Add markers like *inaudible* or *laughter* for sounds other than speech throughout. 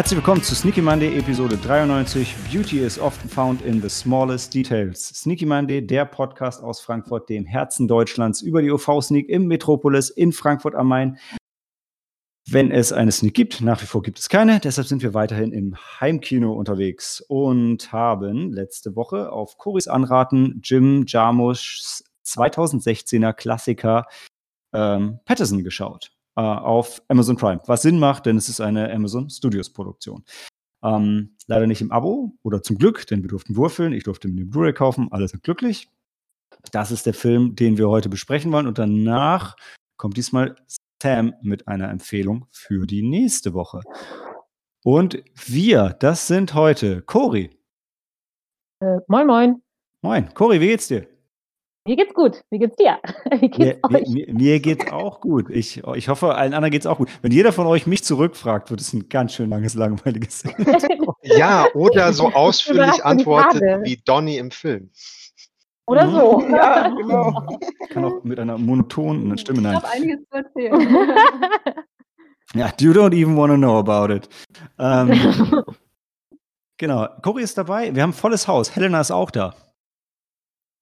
Herzlich willkommen zu Sneaky Monday Episode 93. Beauty is often found in the smallest details. Sneaky Monday, der Podcast aus Frankfurt, dem Herzen Deutschlands, über die OV-Sneak im Metropolis in Frankfurt am Main. Wenn es eine Sneak gibt, nach wie vor gibt es keine, deshalb sind wir weiterhin im Heimkino unterwegs und haben letzte Woche auf Coris Anraten Jim Jarmuschs 2016er Klassiker ähm, Patterson geschaut äh, auf Amazon Prime, was Sinn macht, denn es ist eine Amazon Studios Produktion. Ähm, leider nicht im Abo oder zum Glück, denn wir durften würfeln, ich durfte mir den Blu-ray kaufen, alle sind glücklich. Das ist der Film, den wir heute besprechen wollen und danach kommt diesmal Sam mit einer Empfehlung für die nächste Woche. Und wir, das sind heute Cori. Äh, moin, moin. Moin. Cori, wie geht's dir? Mir geht's gut. Wie geht's dir? *laughs* Wie geht's mir, mir, mir, geht's auch gut. Ich, ich hoffe, allen anderen geht's auch gut. Wenn jeder von euch mich zurückfragt, wird es ein ganz schön langes, langweiliges. *laughs* ja, oder so ausführlich antwortet wie Donny im Film. Oder mhm. so. Ja, genau. *laughs* Kann auch mit einer monotonen Stimme. Nein. Ich habe einiges zu erzählen. ja, you don't even want to know about it. Ähm, genau. Cory ist dabei. Wir haben ein volles Haus. Helena ist auch da.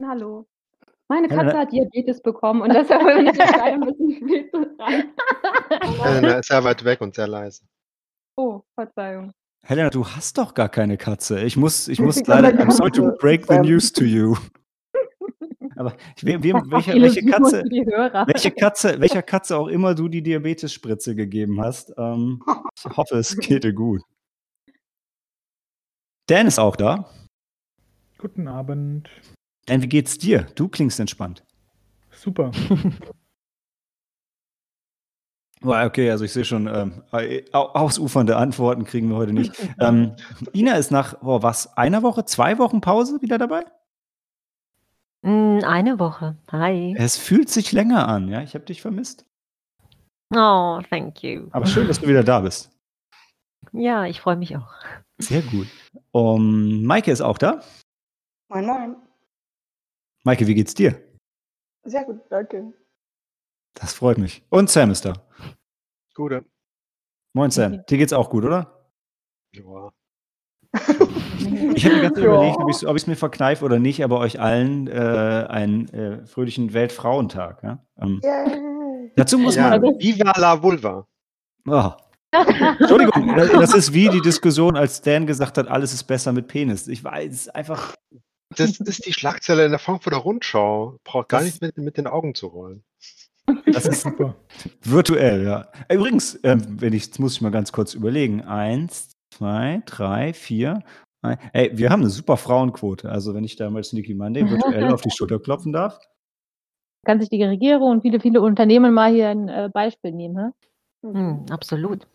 Hallo. Meine Katze Helena. hat Diabetes bekommen und deshalb bin ich ein bisschen zu rein. Helena ist sehr weit weg und sehr leise. Oh, Verzeihung. Helena, du hast doch gar keine Katze. Ich muss, ich muss leider, I'm sorry to break the news to you. Aber wem, wem, welche, welche, Katze, welche Katze, welcher Katze auch immer du die Diabetes-Spritze gegeben hast, ähm, ich hoffe, es geht dir gut. Dan ist auch da. Guten Abend. Dan, wie geht's dir? Du klingst entspannt. Super. *laughs* Okay, also ich sehe schon, ähm, ausufernde Antworten kriegen wir heute nicht. *laughs* ähm, Ina ist nach, oh, was, einer Woche, zwei Wochen Pause wieder dabei? Hm, eine Woche. Hi. Es fühlt sich länger an, ja? Ich habe dich vermisst. Oh, thank you. Aber schön, dass du wieder da bist. Ja, ich freue mich auch. Sehr gut. Um, Maike ist auch da. Moin, moin. Maike, wie geht's dir? Sehr gut, danke. Das freut mich. Und Sam ist da. Gute. Moin, Sam. Dir geht's auch gut, oder? Ja. *laughs* Ich habe mir ganz ja. überlegt, ob ich es mir verkneife oder nicht, aber euch allen äh, einen äh, fröhlichen Weltfrauentag. Ja? Ähm, yeah. Dazu muss ja, man. Viva la Vulva. Oh. Entschuldigung, das ist wie die Diskussion, als Dan gesagt hat, alles ist besser mit Penis. Ich weiß einfach. Das ist die Schlagzeile in der Frankfurter Rundschau. Braucht gar nicht mit, mit den Augen zu rollen. Das ist super. Virtuell, ja. Übrigens, ähm, wenn ich, jetzt muss ich mal ganz kurz überlegen. Eins, zwei, drei, vier. Ey, wir haben eine super Frauenquote. Also, wenn ich da mal Sneaky Monday virtuell auf die Schulter klopfen darf. Kann sich die Regierung und viele, viele Unternehmen mal hier ein äh, Beispiel nehmen. Hm, absolut.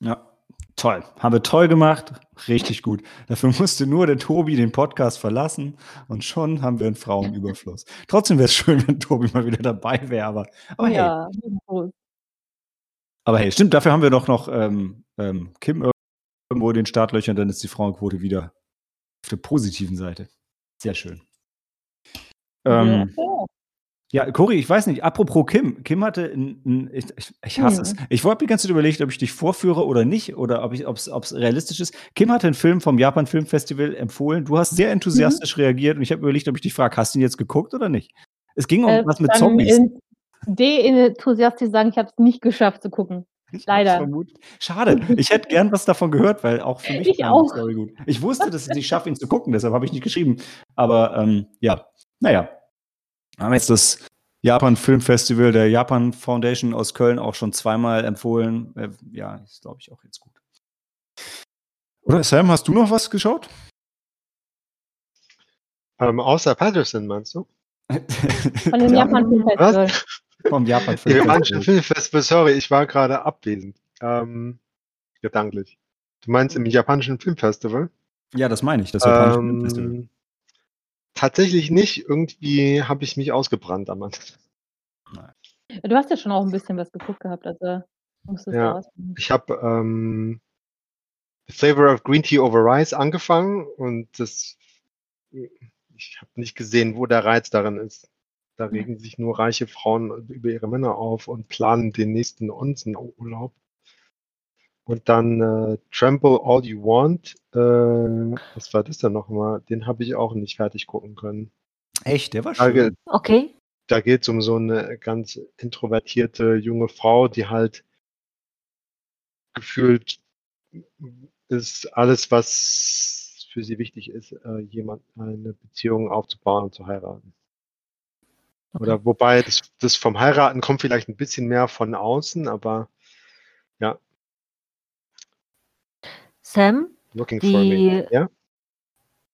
Ja, toll. Haben wir toll gemacht. Richtig gut. Dafür *laughs* musste nur der Tobi den Podcast verlassen und schon haben wir einen Frauenüberfluss. Trotzdem wäre es schön, wenn Tobi mal wieder dabei wäre, aber, aber ja, hey. Aber hey, stimmt, dafür haben wir doch noch ähm, ähm, Kim irgendwo in den Startlöchern, dann ist die Frauenquote wieder auf der positiven Seite. Sehr schön. Ähm, ja, Cory, ich weiß nicht, apropos Kim. Kim hatte, ein, ein, ich, ich, hasse mhm. es. Ich wollte mir ganz überlegt, ob ich dich vorführe oder nicht, oder ob es realistisch ist. Kim hatte einen Film vom Japan Film Festival empfohlen. Du hast sehr enthusiastisch mhm. reagiert und ich habe überlegt, ob ich dich frage, hast du ihn jetzt geguckt oder nicht? Es ging um äh, was mit Zombies. De-enthusiastisch sagen, ich habe es nicht geschafft zu gucken. Ich Leider. Schade. Ich hätte gern was davon gehört, weil auch für mich ich auch. die Story gut. Ich wusste, dass ich es schaffe, ihn zu gucken, deshalb habe ich nicht geschrieben. Aber ähm, ja, naja. Wir haben jetzt das Japan Film Festival der Japan Foundation aus Köln auch schon zweimal empfohlen. Äh, ja, ist glaube ich auch jetzt gut. Oder Sam, hast du noch was geschaut? Ähm, außer Patterson, meinst du? *laughs* Von dem Japan Film Festival. Was? Vom Japan Film Festival. Sorry, ich war gerade abwesend. Ähm, gedanklich. Du meinst im japanischen Filmfestival? Ja, das meine ich, das japanische ähm, Filmfestival. Tatsächlich nicht. Irgendwie habe ich mich ausgebrannt am Anfang. Du hast ja schon auch ein bisschen was geguckt gehabt, also musstest ja, Ich habe ähm, The Flavor of Green Tea Over Rice angefangen und das ich habe nicht gesehen, wo der Reiz darin ist. Da regen sich nur reiche Frauen über ihre Männer auf und planen den nächsten Onsenurlaub. Und dann äh, Trample All You Want. Äh, was war das denn nochmal? Den habe ich auch nicht fertig gucken können. Echt, der war Da, schön. Okay. da geht es um so eine ganz introvertierte junge Frau, die halt gefühlt ist alles, was für sie wichtig ist, äh, jemand eine Beziehung aufzubauen und zu heiraten. Oder wobei das, das vom Heiraten kommt vielleicht ein bisschen mehr von außen, aber ja, Sam, looking for me. Die- Ja?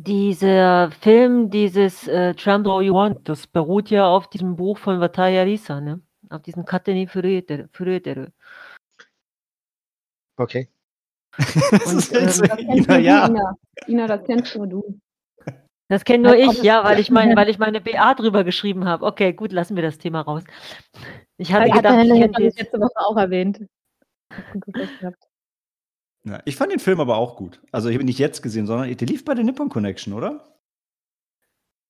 dieser Film, dieses äh, Tremble All You Want, das beruht ja auf diesem Buch von Vataya Risa, ne? Auf diesem Kateni Furetere. Okay. *laughs* das ist Und, jetzt, ähm, Das kennst Ina, ja. du, Ina. Ina, das kennst nur du. Das kenne nur ich, ja, weil ich meine, weil ich meine BA drüber geschrieben habe. Okay, gut, lassen wir das Thema raus. Ich hatte Hat gedacht, ich das. letzte Woche auch erwähnt. Gut. Ja, ich fand den Film aber auch gut. Also ich habe ihn nicht jetzt gesehen, sondern der lief bei der Nippon Connection, oder?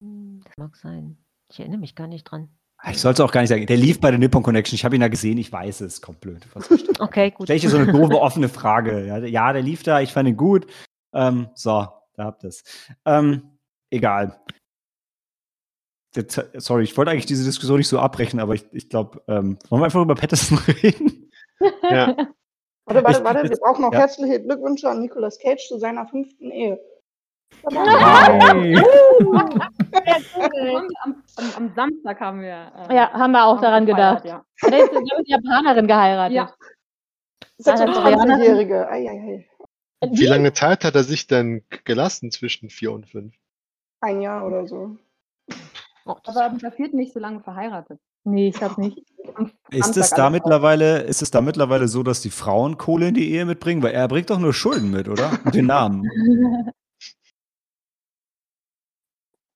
Hm, Das mag sein. Ich erinnere mich gar nicht dran. Ah, Ich sollte auch gar nicht sagen, der lief bei der Nippon Connection. Ich habe ihn da gesehen, ich weiß es, kommt blöd. Was *laughs* Okay, gut. Stell ich dir so eine doofe offene Frage. Ja, ja, der lief da, ich fand ihn gut. Ähm, so, da habt ihr es. Ähm, egal. Jetzt, sorry, ich wollte eigentlich diese Diskussion nicht so abbrechen, aber ich, ich glaube, ähm, wollen wir einfach über Patterson *laughs* reden? Ja. *laughs* Warte, warte, warte, wir brauchen noch ja. herzliche Glückwünsche an Nicolas Cage zu seiner fünften Ehe. Wir *laughs* Am, am, am Samstag haben wir. äh, Ja, haben wir auch daran gefeiert, gedacht. Ja. Er ist, eine Japanerin geheiratet. Ja. 26-Jährige. Eieiei. Wie lange Zeit hat er sich denn gelassen zwischen vier und fünf? Ein Jahr oder so. Oh, Aber der vierten nicht so lange verheiratet. Nee, ich glaube nicht. Ist es da mittlerweile, ist es da mittlerweile so, dass die Frauen Kohle in die Ehe mitbringen? Weil er bringt doch nur Schulden mit, oder? Und den Namen. *laughs*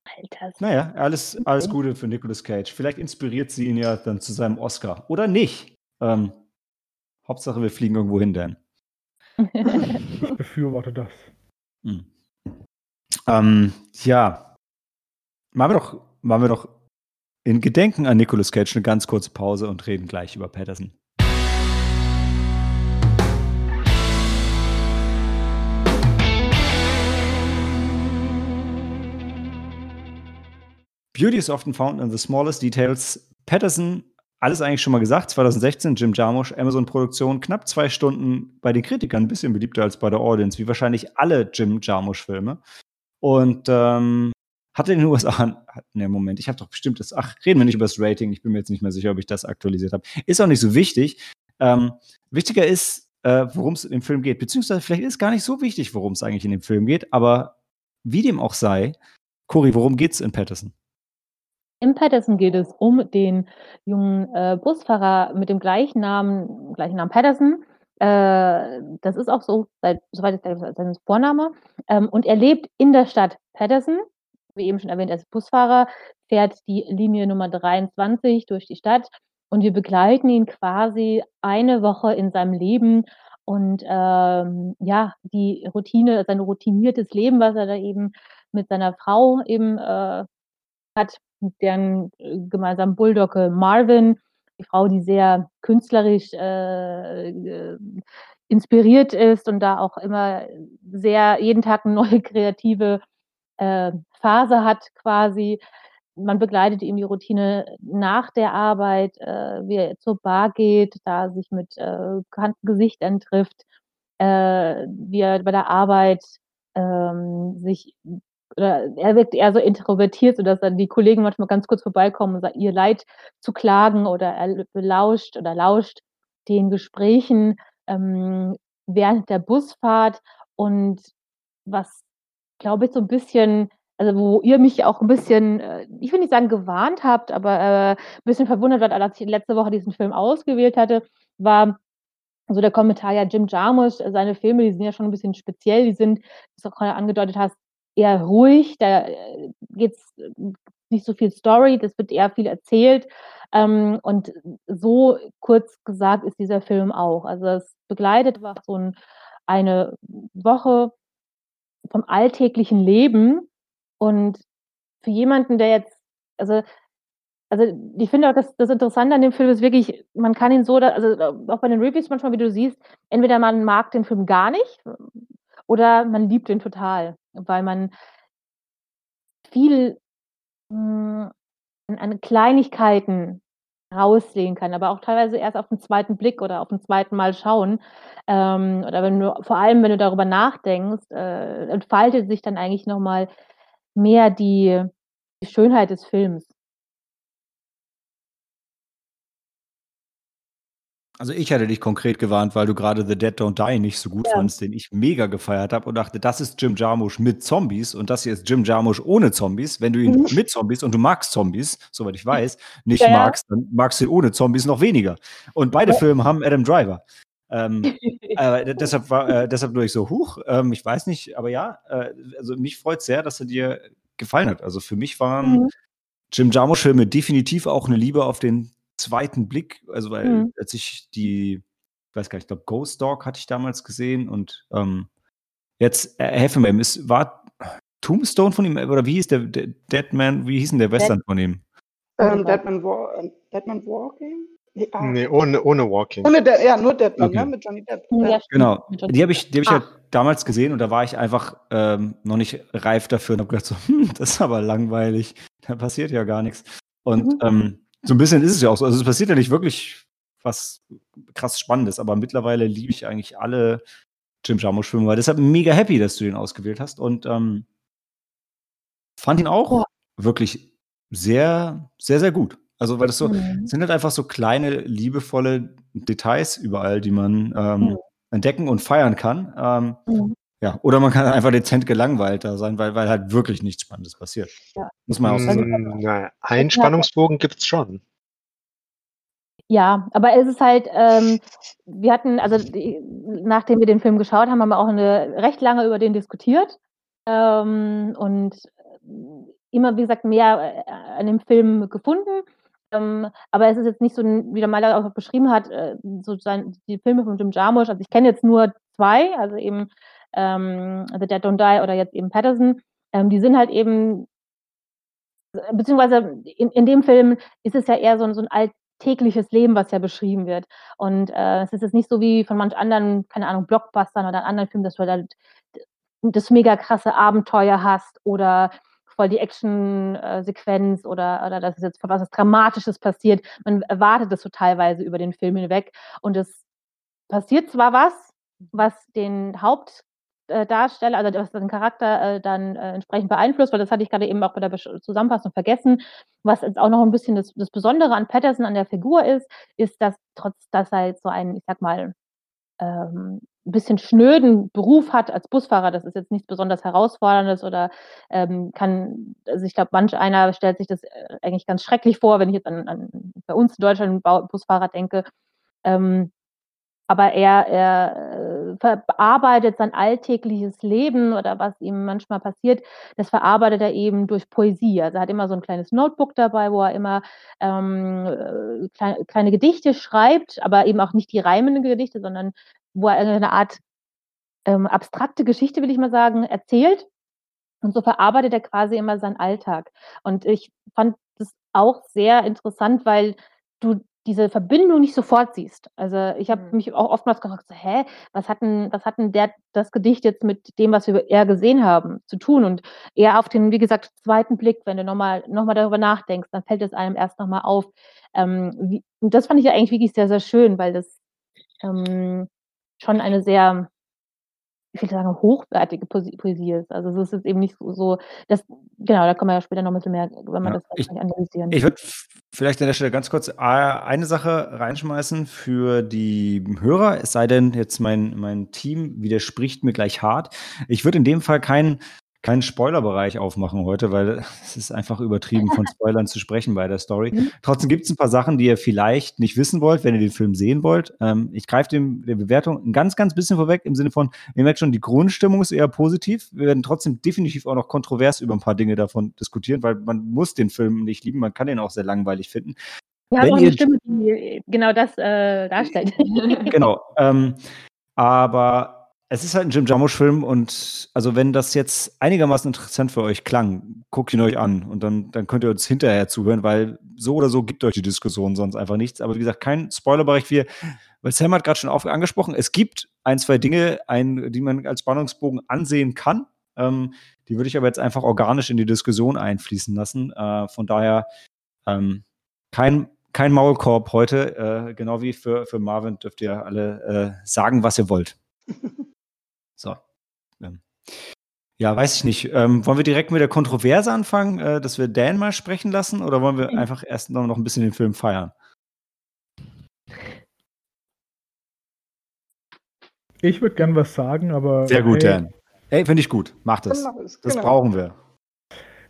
Alter. Naja, alles, alles Gute für Nicolas Cage. Vielleicht inspiriert sie ihn ja dann zu seinem Oscar. Oder nicht. Ähm, Hauptsache, wir fliegen irgendwo hin, Dan. Ich befürworte das. Hm. Ähm, ja. Machen wir doch, machen wir doch in Gedenken an Nicolas Cage eine ganz kurze Pause und reden gleich über Patterson. Beauty is often found in the smallest details. Patterson, alles eigentlich schon mal gesagt, 2016, Jim Jarmusch, Amazon-Produktion, knapp zwei Stunden bei den Kritikern, ein bisschen beliebter als bei der Audience, wie wahrscheinlich alle Jim Jarmusch-Filme. Und ähm, hat in den USA, *laughs* ne, Moment, ich habe doch bestimmt das, ach, reden wir nicht über das Rating, ich bin mir jetzt nicht mehr sicher, ob ich das aktualisiert habe. Ist auch nicht so wichtig. Ähm, wichtiger ist, äh, worum es im Film geht, beziehungsweise vielleicht ist gar nicht so wichtig, worum es eigentlich in dem Film geht, aber wie dem auch sei, Cory, worum geht's in Patterson? In Patterson geht es um den jungen äh, Busfahrer mit dem gleichen Namen, gleichen Namen Patterson. Äh, das ist auch so, soweit ist sein Vorname. Ähm, und er lebt in der Stadt Patterson. Wie eben schon erwähnt, als Busfahrer fährt die Linie Nummer 23 durch die Stadt und wir begleiten ihn quasi eine Woche in seinem Leben und ähm, ja, die Routine, sein routiniertes Leben, was er da eben mit seiner Frau eben äh, hat, mit deren äh, gemeinsamen Bulldogge Marvin, die Frau, die sehr künstlerisch äh, inspiriert ist und da auch immer sehr jeden Tag eine neue *laughs* kreative äh, Phase hat quasi. Man begleitet ihm die Routine nach der Arbeit, äh, wie er zur Bar geht, da sich mit äh, bekannten Gesichtern trifft, äh, wie er bei der Arbeit ähm, sich oder er wirkt eher so introvertiert, sodass dann die Kollegen manchmal ganz kurz vorbeikommen, sa- ihr Leid zu klagen oder er belauscht oder lauscht den Gesprächen ähm, während der Busfahrt und was, glaube ich, so ein bisschen, also wo ihr mich auch ein bisschen, äh, ich will nicht sagen gewarnt habt, aber äh, ein bisschen verwundert wart, als ich letzte Woche diesen Film ausgewählt hatte, war so der Kommentar, ja, Jim Jarmusch, äh, seine Filme, die sind ja schon ein bisschen speziell, die sind, wie du auch gerade angedeutet hast, eher ruhig, da äh, geht's nicht so viel Story, das wird eher viel erzählt. Ähm, und so kurz gesagt ist dieser Film auch. Also es begleitet einfach so ein, eine Woche vom alltäglichen Leben und für jemanden, der jetzt, also also ich finde auch, dass das Interessante an dem Film ist wirklich, man kann ihn so, also auch bei den Reviews manchmal, wie du siehst, entweder man mag den Film gar nicht oder man liebt ihn total, weil man viel mh, an Kleinigkeiten raussehen kann, aber auch teilweise erst auf den zweiten Blick oder auf den zweiten Mal schauen. Ähm, oder wenn du, vor allem, wenn du darüber nachdenkst, äh, entfaltet sich dann eigentlich nochmal mehr die, die Schönheit des Films. Also ich hatte dich konkret gewarnt, weil du gerade The Dead Don't Die nicht so gut Ja. fandst, den ich mega gefeiert habe und dachte, das ist Jim Jarmusch mit Zombies und das hier ist Jim Jarmusch ohne Zombies. Wenn du ihn Mhm. mit Zombies und du magst Zombies, soweit ich weiß, nicht Ja, ja. magst, dann magst du ihn ohne Zombies noch weniger. Und beide. Filme haben Adam Driver. Ähm, *laughs* äh, deshalb war, äh, deshalb nur ich so, huch, ähm, ich weiß nicht, aber ja, äh, also mich freut sehr, dass er dir gefallen hat. Also für mich waren Mhm. Jim Jarmusch-Filme definitiv auch eine Liebe auf den zweiten Blick. Also, weil Mhm. als ich die, ich weiß gar nicht, ich glaube, Ghost Dog hatte ich damals gesehen und ähm, jetzt äh, helfen mir, ist, war Tombstone von ihm oder wie hieß der, der Deadman, wie hieß denn der Western von ihm? Ähm, Deadman, War, äh, Deadman Walking? Nee, ah. Nee, ohne, ohne Walking. Ohne De ja, nur Deadman, Okay. ne? Mit Johnny Depp. Ja. Genau, die habe ich, die hab ich Ah. halt damals gesehen und da war ich einfach ähm, noch nicht reif dafür und habe gedacht so, *laughs* hm, das ist aber langweilig, da passiert ja gar nichts. Und Mhm. ähm, so ein bisschen ist es ja auch so. Also es passiert ja nicht wirklich was krass Spannendes, aber mittlerweile liebe ich eigentlich alle Jim Jarmusch-Filme, weil deshalb mega happy, dass du den ausgewählt hast und ähm, fand ihn auch Ja. wirklich sehr, sehr, sehr gut. Also weil das so, Mhm. es sind halt einfach so kleine, liebevolle Details überall, die man ähm, Mhm. entdecken und feiern kann. Ähm, Mhm. ja, oder man kann einfach dezent gelangweilt da sein, weil, weil halt wirklich nichts Spannendes passiert. Ja. Muss man auch so sagen. Na, einen Spannungsbogen gibt's schon. Ja, aber es ist halt, ähm, wir hatten, also die, nachdem wir den Film geschaut haben, haben wir auch eine, recht lange über den diskutiert ähm, und immer, wie gesagt, mehr äh, an dem Film gefunden. Ähm, aber es ist jetzt nicht so, wie der Maler auch beschrieben hat, äh, so die Filme von Jim Jarmusch. Also ich kenne jetzt nur zwei, also eben ähm, The Dead Don't Die oder jetzt eben Patterson. Ähm, die sind halt eben, beziehungsweise in, in dem Film ist es ja eher so, ein- so ein alltägliches Leben, was ja beschrieben wird. Und äh, es ist jetzt nicht so wie von manch anderen, keine Ahnung, Blockbustern oder anderen Filmen, dass du halt das mega krasse Abenteuer hast oder voll die Action-Sequenz oder, oder dass es jetzt was Dramatisches passiert. Man erwartet das so teilweise über den Film hinweg. Und es passiert zwar was, was den Hauptdarsteller, also was den Charakter äh, dann äh, entsprechend beeinflusst, weil das hatte ich gerade eben auch bei der Zusammenfassung vergessen. Was jetzt auch noch ein bisschen das, das Besondere an Patterson, an der Figur ist, ist, dass trotz, dass er jetzt so ein, ich sag mal, ähm, ein bisschen schnöden Beruf hat als Busfahrer, das ist jetzt nichts besonders herausforderndes oder ähm, kann, also ich glaube, manch einer stellt sich das äh, eigentlich ganz schrecklich vor, wenn ich jetzt an, an bei uns in Deutschland Busfahrer denke. Ähm, aber er, er äh, verarbeitet sein alltägliches Leben oder was ihm manchmal passiert, das verarbeitet er eben durch Poesie. Also er hat immer so ein kleines Notebook dabei, wo er immer ähm, äh, kleine, kleine Gedichte schreibt, aber eben auch nicht die reimenden Gedichte, sondern wo er eine Art ähm, abstrakte Geschichte, will ich mal sagen, erzählt. Und so verarbeitet er quasi immer seinen Alltag. Und ich fand das auch sehr interessant, weil du diese Verbindung nicht sofort siehst. Also ich habe Mhm. mich auch oftmals gefragt, so, hä, was hat denn, was hat denn der, das Gedicht jetzt mit dem, was wir eher gesehen haben, zu tun? Und eher auf den, wie gesagt, zweiten Blick, wenn du nochmal noch mal darüber nachdenkst, dann fällt es einem erst nochmal auf. Ähm, wie, und das fand ich ja eigentlich wirklich sehr, sehr schön, weil das ähm, schon eine sehr, ich will sagen, hochwertige Poesie ist. Also es ist eben nicht so, so das, genau, da kommen wir ja später noch ein bisschen mehr, wenn wir Ja, das ich- analysieren. Ich würde vielleicht an der Stelle ganz kurz äh, eine Sache reinschmeißen für die Hörer, es sei denn, jetzt mein, mein Team widerspricht mir gleich hart. Ich würde in dem Fall keinen keinen Spoilerbereich aufmachen heute, weil *laughs* es ist einfach übertrieben, von Spoilern zu sprechen bei der Story. Mhm. Trotzdem gibt es ein paar Sachen, die ihr vielleicht nicht wissen wollt, wenn ihr den Film sehen wollt. Ähm, ich greife dem der Bewertung ein ganz, ganz bisschen vorweg im Sinne von, ihr merkt schon, die Grundstimmung ist eher positiv. Wir werden trotzdem definitiv auch noch kontrovers über ein paar Dinge davon diskutieren, weil man muss den Film nicht lieben, man kann den auch sehr langweilig finden. Wir haben auch eine Stimme, die genau das äh, darstellt. *laughs* genau. Ähm, aber es ist halt ein Jim Jarmusch-Film und also wenn das jetzt einigermaßen interessant für euch klang, guckt ihn euch an und dann, dann könnt ihr uns hinterher zuhören, weil so oder so gibt euch die Diskussion sonst einfach nichts. Aber wie gesagt, kein Spoilerbereich. Wir, weil Sam hat gerade schon angesprochen, es gibt ein, zwei Dinge, ein, die man als Spannungsbogen ansehen kann. Ähm, die würde ich aber jetzt einfach organisch in die Diskussion einfließen lassen. Äh, von daher ähm, kein, kein Maulkorb heute, äh, genau wie für, für Marvin dürft ihr alle äh, sagen, was ihr wollt. *laughs* Ja, weiß ich nicht. Ähm, wollen wir direkt mit der Kontroverse anfangen, äh, dass wir Dan mal sprechen lassen oder wollen wir einfach erst noch, noch ein bisschen den Film feiern? Ich würde gern was sagen, aber. Sehr gut, ey, Dan. Ey, finde ich gut. Mach das. Das genau. brauchen wir.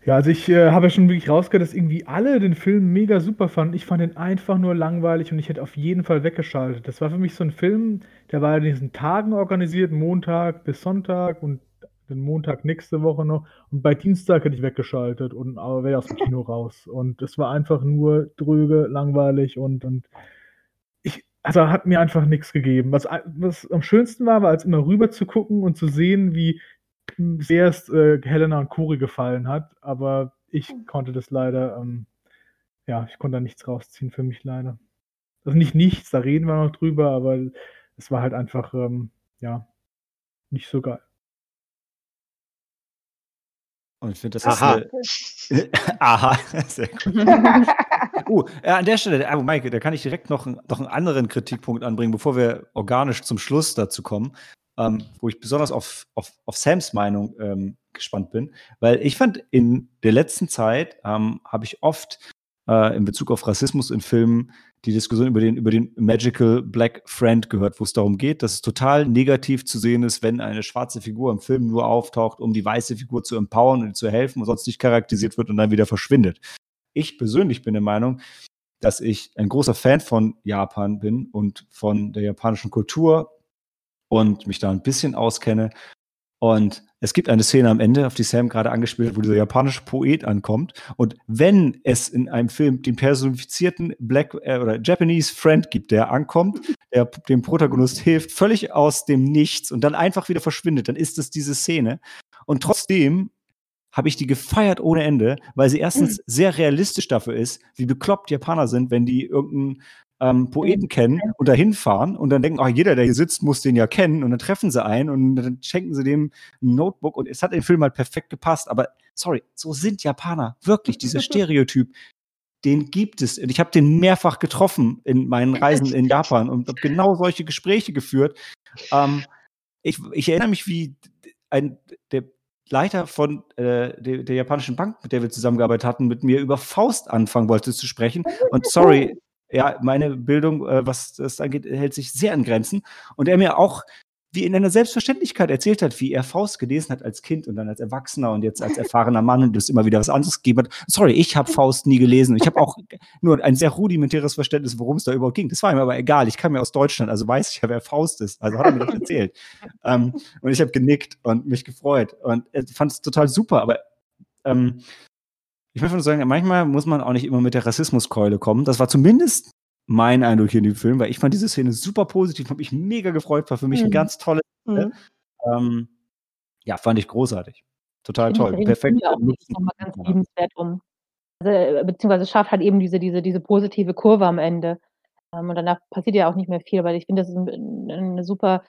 Ja, also ich äh, habe ja schon wirklich rausgehört, dass irgendwie alle den Film mega super fanden. Ich fand ihn einfach nur langweilig und ich hätte auf jeden Fall weggeschaltet. Das war für mich so ein Film, der war in diesen Tagen organisiert, Montag bis Sonntag und den Montag nächste Woche noch. Und bei Dienstag hätte ich weggeschaltet und aber wäre aus dem Kino *laughs* raus. Und es war einfach nur dröge, langweilig und, und ich, also hat mir einfach nichts gegeben. Was, was am schönsten war, war als immer rüber zu gucken und zu sehen, wie sehr es äh, Helena und Cori gefallen hat, aber ich konnte das leider, ähm, ja, ich konnte da nichts rausziehen für mich leider. Also nicht nichts, da reden wir noch drüber, aber es war halt einfach, ähm, ja, nicht so geil. Und ich finde, das Aha. ist eine. *laughs* Aha, *laughs* sehr gut. *laughs* uh, an der Stelle, aber Mike, da kann ich direkt noch, noch einen anderen Kritikpunkt anbringen, bevor wir organisch zum Schluss dazu kommen ähm, wo ich besonders auf, auf, auf Sams Meinung ähm, gespannt bin, weil ich fand, in der letzten Zeit ähm, habe ich oft äh, in Bezug auf Rassismus in Filmen die Diskussion über den, über den Magical Black Friend gehört, wo es darum geht, dass es total negativ zu sehen ist, wenn eine schwarze Figur im Film nur auftaucht, um die weiße Figur zu empowern und zu helfen und sonst nicht charakterisiert wird und dann wieder verschwindet. Ich persönlich bin der Meinung, dass ich ein großer Fan von Japan bin und von der japanischen Kultur, und mich da ein bisschen auskenne. Und es gibt eine Szene am Ende, auf die Sam gerade angespielt hat, wo dieser japanische Poet ankommt. Und wenn es in einem Film den personifizierten Black äh, oder Japanese Friend gibt, der ankommt, der dem Protagonist hilft, völlig aus dem Nichts und dann einfach wieder verschwindet, dann ist es diese Szene. Und trotzdem habe ich die gefeiert ohne Ende, weil sie erstens mhm. sehr realistisch dafür ist, wie bekloppt Japaner sind, wenn die irgendeinen ähm, Poeten kennen und dahin fahren und dann denken, ach, jeder, der hier sitzt, muss den ja kennen und dann treffen sie einen und dann schenken sie dem ein Notebook und es hat den Film halt perfekt gepasst. Aber sorry, so sind Japaner. Wirklich, dieser *laughs* Stereotyp, den gibt es. Und ich habe den mehrfach getroffen in meinen Reisen in Japan und habe genau solche Gespräche geführt. Ähm, ich, ich erinnere mich, wie ein, der Leiter von äh, der, der, japanischen Bank, mit der wir zusammengearbeitet hatten, mit mir über Faust anfangen wollte zu sprechen. Und sorry, ja, meine Bildung, äh, was das angeht, hält sich sehr an Grenzen. Und er mir auch wie in einer Selbstverständlichkeit erzählt hat, wie er Faust gelesen hat als Kind und dann als Erwachsener und jetzt als erfahrener Mann und das immer wieder was anderes gegeben hat. Sorry, ich habe Faust nie gelesen. Ich habe auch nur ein sehr rudimentäres Verständnis, worum es da überhaupt ging. Das war ihm aber egal. Ich kam ja aus Deutschland, also weiß ich ja, wer Faust ist. Also hat er mir das erzählt. *laughs* ähm, und ich habe genickt und mich gefreut und fand es total super. Aber ähm, ich möchte nur sagen, manchmal muss man auch nicht immer mit der Rassismuskeule kommen. Das war zumindest mein Eindruck hier in dem Film, weil ich fand diese Szene super positiv, habe mich mega gefreut, war für mich mhm. ein ganz tolles. Mhm. Ähm, ja, fand ich großartig. Total toll. Ich Perfekt. Auch nochmal ganz liebenswert um. Also, äh, beziehungsweise schafft halt eben diese, diese, diese positive Kurve am Ende. Ähm, und danach passiert ja auch nicht mehr viel, weil ich finde, das ist ein, eine super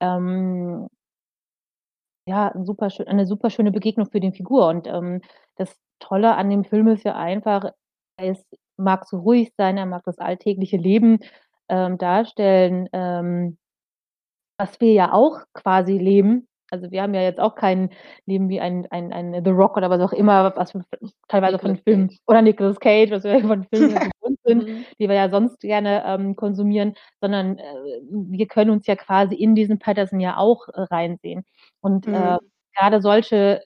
ähm, ja, 'n super schön eine super schöne Begegnung für die Figur. Und, ähm, das Tolle an dem Film ist ja einfach, es mag so ruhig sein, er mag das alltägliche Leben, ähm, darstellen, ähm, was wir ja auch quasi leben. Also, wir haben ja jetzt auch kein Leben wie ein ein ein The Rock oder was auch immer, was wir teilweise von Filmen oder Nicolas Cage, was wir von Filmen *laughs* gewohnt sind, mhm. die wir ja sonst gerne, ähm, konsumieren, sondern, äh, wir können uns ja quasi in diesen Patterson ja auch, äh, reinsehen. Und, äh, mhm. äh, grade solche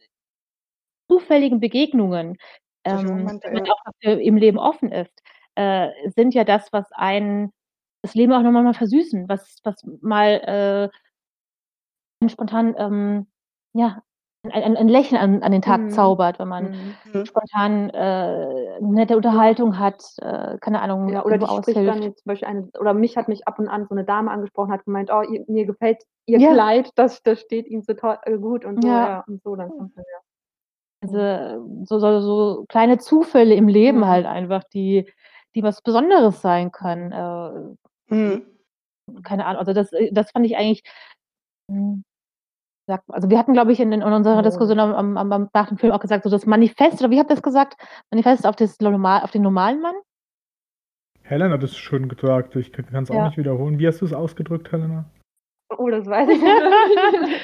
zufälligen Begegnungen, ähm, Moment, wenn man auch im Leben offen ist, äh, sind ja das, was einen das Leben auch noch mal versüßen, was was mal, äh spontan, ähm, ja, ein, ein Lächeln an, an den Tag Mhm. zaubert, wenn man Mhm. spontan äh, nette Unterhaltung hat, äh, keine Ahnung, Ja, oder die dann zum Beispiel eine oder mich hat mich ab und an so 'ne Dame angesprochen, hat gemeint: „Oh, ihr mir gefällt Ihr Ja. Kleid, das das steht Ihnen so toll äh, gut“ und so, Ja. ja, und so, dann kommt dann ja. Also, so so so kleine Zufälle im Leben Mhm. halt einfach, die die was Besonderes sein können. Äh, Mhm. keine Ahnung, also das äh, das fand ich eigentlich hm, sagt also wir hatten, glaube ich, in in unserer Oh. Diskussion am am am nach dem Film auch gesagt, so das Manifest oder wie habt ihr's gesagt? Manifest auf das normal auf den normalen Mann? Helen hat es schön gesagt. Ich kann es auch Ja. nicht wiederholen. Wie hast du es ausgedrückt, Helena? Oh, das weiß ich nicht. *laughs*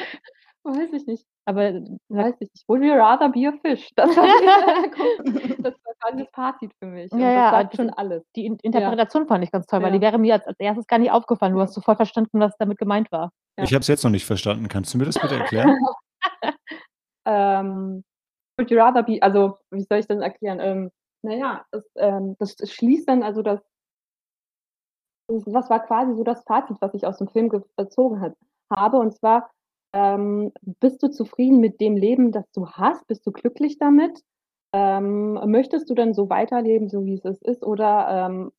Weiß ich nicht. Aber Weiß ich nicht. Would you rather be a fish? Das war *laughs* das war das Fazit für mich. Und Ja, das ja, sagt das schon alles. die In Interpretation fand ich ganz toll, weil Ja. die wäre mir als als Erstes gar nicht aufgefallen. Du hast sofort verstanden, was damit gemeint war. Ja. Ich habe es jetzt noch nicht verstanden. Kannst du mir das bitte erklären? *laughs* Ähm, would you rather be also, wie soll ich das erklären? Ähm, na ja, das, ähm, das schließt dann also das was war quasi so das Fazit, was ich aus dem Film gezogen hat habe, und zwar, ähm, bist du zufrieden mit dem Leben, das du hast? Bist du glücklich damit? Ähm, möchtest du dann so weiterleben, so wie es es ist? Oder, ähm,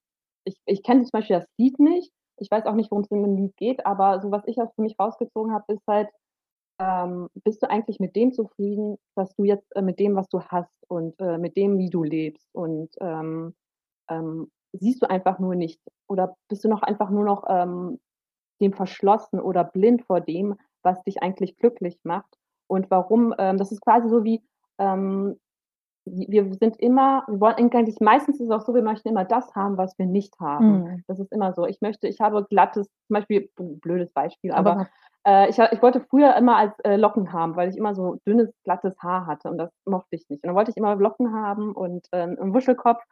ich ich kenne zum Beispiel das Lied nicht. Ich weiß auch nicht, worum's in dem Lied geht, aber so was ich auch für mich rausgezogen habe, ist halt, ähm, bist du eigentlich mit dem zufrieden, was du jetzt äh, mit dem, was du hast und, äh, mit dem, wie du lebst? Und, ähm, ähm, siehst du einfach nur nicht oder bist du noch einfach nur noch, ähm, dem verschlossen oder blind vor dem, was dich eigentlich glücklich macht? Und warum ähm, das ist quasi so wie, ähm, wir sind immer wir wollen eigentlich meistens ist es auch so, wir möchten immer das haben, was wir nicht haben. Mhm. Das ist immer so. Ich möchte ich habe glattes zum Beispiel blödes Beispiel, Aber aber, äh, ich ich wollte früher immer als äh, Locken haben, weil ich immer so dünnes, glattes Haar hatte und das mochte ich nicht. Und dann wollte ich immer Locken haben und, ähm, 'n Wuschelkopf.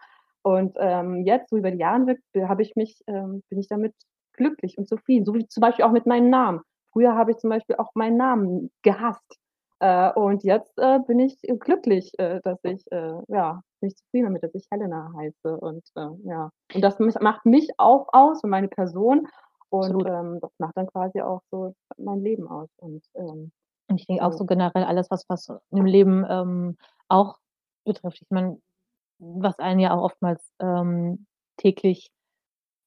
Und, ähm, jetzt, so über die Jahre hinweg, b habe ich mich ähm, bin ich damit glücklich und zufrieden, so wie zum Beispiel auch mit meinem Namen. Früher habe ich zum Beispiel auch meinen Namen gehasst. Äh, und jetzt, äh, bin ich glücklich, äh, dass ich äh, ja, bin ich zufrieden damit, dass ich Helena heiße und, äh, ja. Und das macht mich auch aus und meine Person und, ähm, das macht dann quasi auch so mein Leben aus und, ähm, Und ich denke auch so. so generell alles, was was im Leben, ähm, auch betrifft. Ich meine, was einen ja auch oftmals, ähm, täglich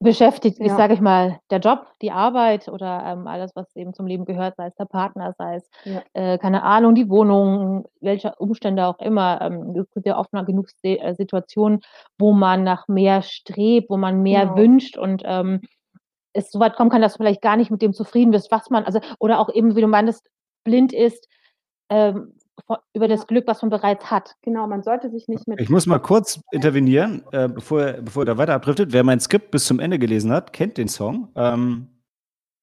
beschäftigt, ist, Ja. sage ich mal, der Job, die Arbeit oder, ähm, alles, was eben zum Leben gehört, sei es der Partner, sei es, Ja. äh, keine Ahnung, die Wohnung, welche Umstände auch immer. Ähm, es gibt ja oft mal genug äh, Situationen, wo man nach mehr strebt, wo man mehr Genau. wünscht und, ähm, es so weit kommen kann, dass du vielleicht gar nicht mit dem zufrieden bist, was man also oder auch eben, wie du meintest, blind ist, ähm, über das. Glück, was man bereits hat. Genau, man sollte sich nicht mit Ich muss mal kurz intervenieren, äh, bevor er bevor er da weiter abdriftet. Wer mein Skript bis zum Ende gelesen hat, kennt den Song, ähm,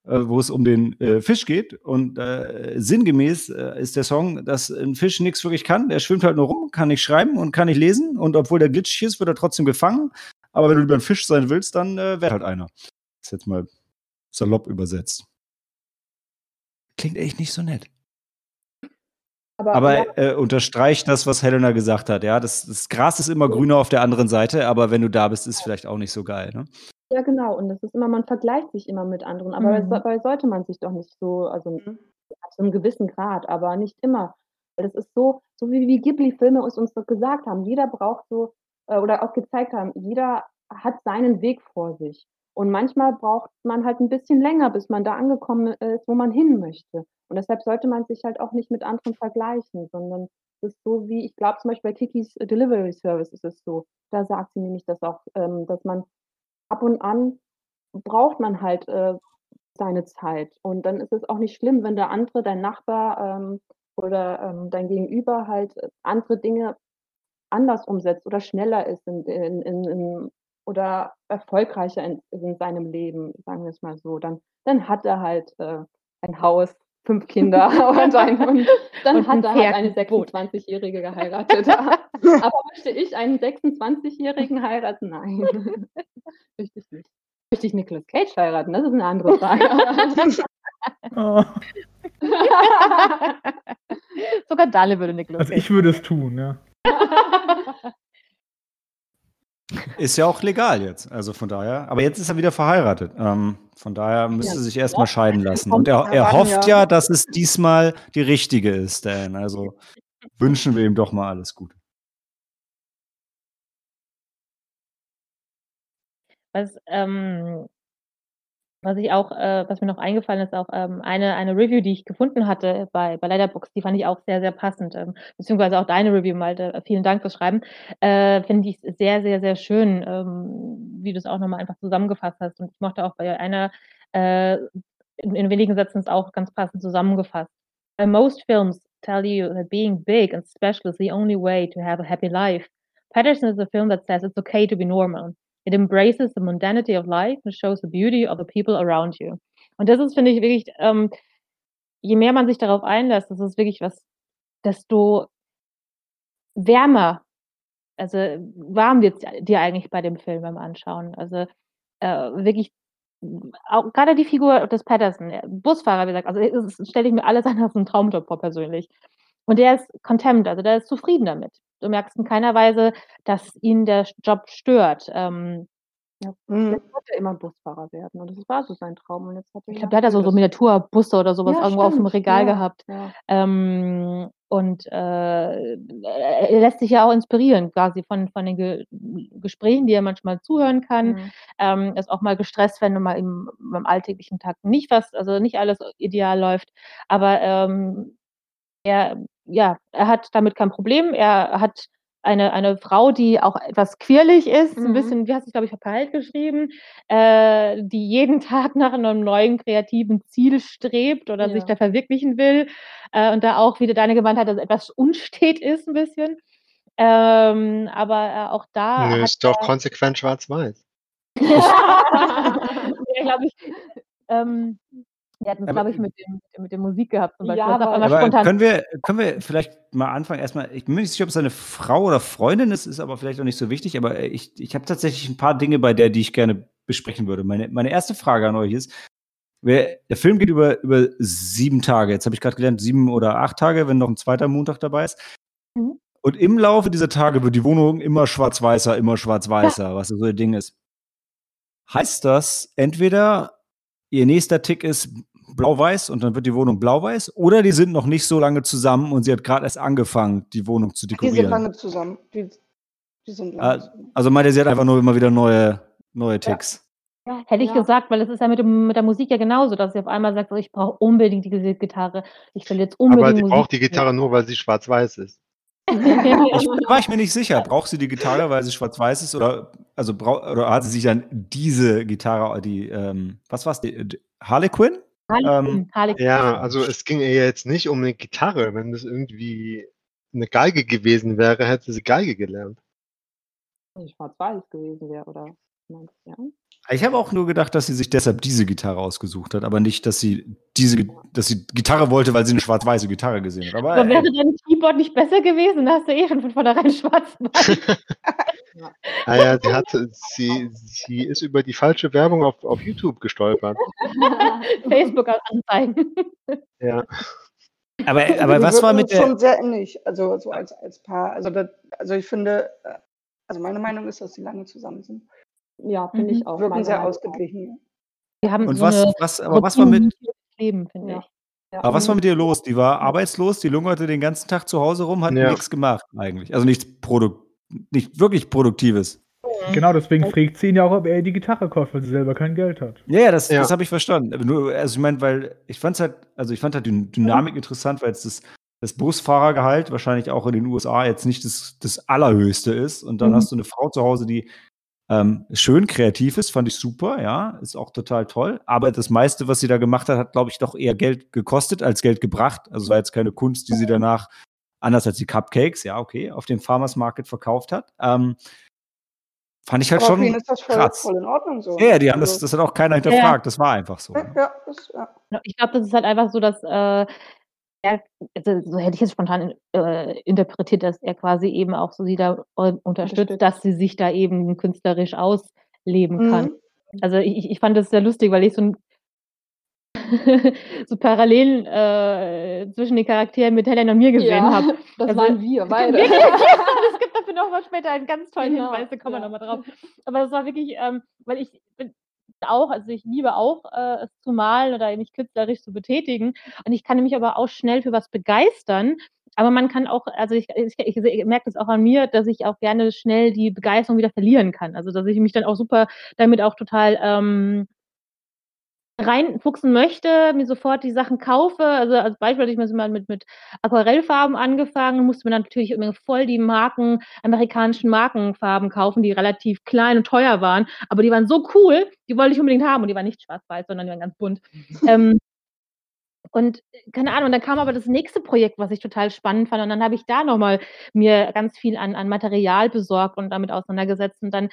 äh, wo es um den, äh, Fisch geht. Und, äh, sinngemäß, äh, ist der Song, dass 'n Fisch nix wirklich kann. Der schwimmt halt nur rum, kann nicht schreiben und kann nicht lesen. Und obwohl der glitschig ist, wird er trotzdem gefangen. Aber wenn du lieber 'n Fisch sein willst, dann, äh, werd halt einer. Ist jetzt mal salopp übersetzt. Klingt echt nicht so nett. Aber, ja Aber, äh, unterstreicht das, was Helena gesagt hat, ja? Das das Gras ist immer grüner auf der anderen Seite, aber wenn du da bist, ist vielleicht auch nicht so geil, ne? Ja, genau. Und das ist immer man vergleicht sich immer mit anderen, aber Mhm. dabei sollte man sich doch nicht so also, Mhm. ab so 'nem gewissen Grad, aber nicht immer. Weil das ist so so wie die Ghibli-Filme es uns doch gesagt haben. Jeder braucht so äh, oder auch gezeigt haben, jeder hat seinen Weg vor sich. Und manchmal braucht man halt 'n bisschen länger, bis man da angekommen ist, wo man hin möchte. Und deshalb sollte man sich halt auch nicht mit anderen vergleichen, sondern es ist so wie ich glaube zum Beispiel bei Kikis Delivery Service ist es so. Da sagt sie nämlich das auch, ähm, dass man ab und an braucht man halt, äh, seine Zeit. Und dann ist es auch nicht schlimm, wenn der andere, dein Nachbar, ähm, oder, ähm, dein Gegenüber halt, andere Dinge anders umsetzt oder schneller ist in in in oder erfolgreicher in in seinem Leben, sagen wir's mal so. Dann dann hat er halt, äh, ein Haus, 5 Kinder *laughs* und ein und dann Und hat er halt eine 'n Boot. 26-Jährige geheiratet. *laughs* Aber möchte ich einen 26-Jährigen heiraten? Nein. *laughs* Möchte ich nicht. Möchte ich Nicolas Cage heiraten? Das ist 'ne andere Frage. Oh. Sogar Dalle würde Nicolas Also, Cage ich würde es tun, ja. Ist ja auch legal jetzt. Also von daher. Aber jetzt ist er wieder verheiratet. Ähm, von daher müsste Ja. er sich erstmal scheiden lassen. Und er, er hofft ja. ja, dass es diesmal die richtige ist, Dan. Also wünschen wir ihm doch mal alles Gute. Was, ähm, was ich auch, äh, was mir noch eingefallen ist, auch ähm, eine, eine Review, die ich gefunden hatte bei, bei Letterboxd, die fand ich auch sehr, sehr passend. Ähm, beziehungsweise auch deine Review, Malte. Vielen Dank fürs Schreiben. Äh, Finde ich sehr, sehr, sehr schön, ähm, wie du es auch nochmal einfach zusammengefasst hast. Und ich mochte auch bei einer, äh, in, in wenigen Sätzen es auch ganz passend zusammengefasst. Most films tell you that being big and special is the only way to have a happy life. Patterson is a film that says it's okay to be normal. It embraces the mundanity of life and shows the beauty of the people around you. Und das ist, finde ich, wirklich, ähm, je mehr man sich darauf einlässt, das ist wirklich was, desto wärmer, also warm wird dir eigentlich bei dem Film beim Anschauen. Also äh, wirklich, auch gerade die Figur des Patterson, Busfahrer, wie gesagt, also stelle ich mir alles *laughs* an als einen Traumjob vor persönlich. Und der ist content, also der ist zufrieden damit. Du merkst in keiner Weise, dass ihn der Job stört. Ähm, Ja, Mhm. jetzt wollte er immer Busfahrer werden und das war so sein Traum und jetzt hat er ich glaube, der hat da so, so Miniaturbusse oder sowas Ja, irgendwo auf dem stimmt, Regal ja, gehabt. Ja. Ähm, und äh, er lässt sich ja auch inspirieren, quasi von, von den Ge Gesprächen, die er manchmal zuhören kann. Mhm. Ähm, ist auch mal gestresst, wenn mal im, im alltäglichen Tag nicht was, also nicht alles ideal läuft. Aber ähm, er, ja, er hat damit kein Problem. Er hat eine, eine Frau, die auch etwas quirlig ist, ein Mhm. bisschen, wie hast du es, glaube ich, verpeilt geschrieben, äh, die jeden *laughs* Tag nach einem neuen kreativen Ziel strebt oder sich Ja. da verwirklichen will. Äh, und da auch wieder deine gemeint hat, dass etwas unstet ist ein bisschen. Ähm, aber äh, auch da Nö, hat ist doch er, konsequent schwarz-weiß. *laughs* *laughs* ja, glaube ich, ähm, wir hatten es, glaube ich, mit dem, mit der Musik gehabt zum Beispiel. Ja, aber- Aber spontan. können wir, können wir vielleicht mal anfangen? Erstmal, ich bin mir nicht sicher, ob es eine Frau oder Freundin ist, ist aber vielleicht auch nicht so wichtig. Aber ich, ich habe tatsächlich ein paar Dinge bei der, die ich gerne besprechen würde. Meine, meine erste Frage an euch ist: wer, Der Film geht über, über sieben Tage. Jetzt habe ich gerade gelernt, sieben oder acht Tage, wenn noch ein zweiter Montag dabei ist. Mhm. Und im Laufe dieser Tage wird die Wohnung immer schwarz-weißer, immer schwarz-weißer, was so ein Ding ist. Heißt das, entweder ihr nächster Tick ist blau-weiß und dann wird die Wohnung blau-weiß oder die sind noch nicht so lange zusammen und sie hat gerade erst angefangen, die Wohnung zu Die sind dekorieren. lange zusammen. Die, die sind Ah, lange zusammen. Also meinte, sie hat einfach nur immer wieder neue, neue Ticks. Hätte ich Ja. gesagt, weil es ist ja mit, dem, mit der Musik ja genauso, dass sie auf einmal sagt, ich brauche unbedingt die Gitarre. Ich will jetzt Aber unbedingt sie Musik. braucht die Gitarre nur, weil sie schwarz-weiß ist. *laughs* Ich war ich mir nicht sicher. Braucht sie die Gitarre, weil sie schwarz-weiß ist oder also brau oder hat sie sich dann diese Gitarre, die ähm, was war's, die, die Harlequin? Harlequin, Ähm, Harlequin. Ja, also es ging ihr jetzt nicht um eine Gitarre. Wenn das irgendwie eine Geige gewesen wäre, hätte sie Geige gelernt. Wenn schwarz-weiß gewesen wäre, oder? Meinst du, ja? Ich habe auch nur gedacht, dass sie sich deshalb diese Gitarre ausgesucht hat, aber nicht, dass sie diese, dass sie Gitarre wollte, weil sie eine schwarz-weiße Gitarre gesehen hat. Aber, Aber wäre dein Keyboard nicht besser gewesen, dann hast du eh schon von vornherein schwarz-weiß. *laughs* *laughs* Naja, sie hatte, sie, sie ist über die falsche Werbung auf, auf YouTube gestolpert. *laughs* Facebook-Anzeigen. Ja. aber, aber was war mit der? schon sehr ähnlich, also so als, als Paar. Also, das, also ich finde, äh, also meine Meinung ist, dass sie lange zusammen sind. Ja, finde Mhm. ich auch. Wirken sehr ausgeglichen. Wir haben Und so was, was, aber was war mit, Leben, finde Ja. ich. Ja, aber was war mit ihr los? Die war arbeitslos, die lungerte den ganzen Tag zu Hause rum, hat Ja. nichts gemacht eigentlich. Also nichts Produk nicht wirklich Produktives. Genau, deswegen fragt sie ihn ja auch, ob er die Gitarre kauft, weil sie selber kein Geld hat. Ja, ja, das, Ja. das habe ich verstanden. Aber nur, also ich meine, weil ich fand halt, also ich fand halt die Dynamik interessant, weil jetzt das, das Busfahrergehalt wahrscheinlich auch in den USA jetzt nicht das, das allerhöchste ist. Und dann Mhm. hast du eine Frau zu Hause, die ähm, schön kreativ ist, fand ich super, ja, ist auch total toll. Aber das meiste, was sie da gemacht hat, hat, glaube ich, doch eher Geld gekostet als Geld gebracht. Also es war jetzt keine Kunst, die sie danach, anders als die Cupcakes, ja, okay, auf dem Farmers Market verkauft hat. Ähm, fand ich halt Aber für ihn schon ist das voll, krass. voll in Ordnung so. Ja, ja, die haben das, Also, das hat auch keiner hinterfragt, das war einfach so. ne? ja, das, ja. Ich glaube, das ist halt einfach so, dass äh, er, also, so hätte ich jetzt spontan äh, interpretiert, dass er quasi eben auch so sie da äh, unterstützt, dass sie sich da eben künstlerisch ausleben kann. Mhm. Also ich, ich- fand das sehr lustig, weil ich so ein *laughs* so Parallelen äh, zwischen den Charakteren mit Helen und mir gesehen ja, habe. *laughs* das Also, waren wir *laughs* beide. Es gibt auf für nochmal später einen ganz tollen Genau, Hinweis, da kommen wir ja. noch mal drauf. Aber das war wirklich, ähm, weil ich bin auch also ich liebe auch, äh, es zu malen oder mich künstlerisch zu betätigen und ich kann mich aber auch schnell für was begeistern, aber man kann auch also ich ich ich ich merke das auch an mir, dass ich auch gerne schnell die Begeisterung wieder verlieren kann. Also, dass ich mich dann auch super damit auch total, ähm reinfuchsen möchte, mir sofort die Sachen kaufe. Also, als Beispiel hatte ich mir so mal mit mit Aquarellfarben angefangen, musste mir dann natürlich immer voll die Marken amerikanischen Markenfarben kaufen, die relativ klein und teuer waren, aber die waren so cool, die wollte ich unbedingt haben. Und die waren nicht schwarz-weiß, sondern die waren ganz bunt. Ähm, und keine Ahnung, dann kam aber das nächste Projekt, was ich total spannend fand. Und dann habe ich da noch mal mir ganz viel an an Material besorgt und damit auseinandergesetzt. Und dann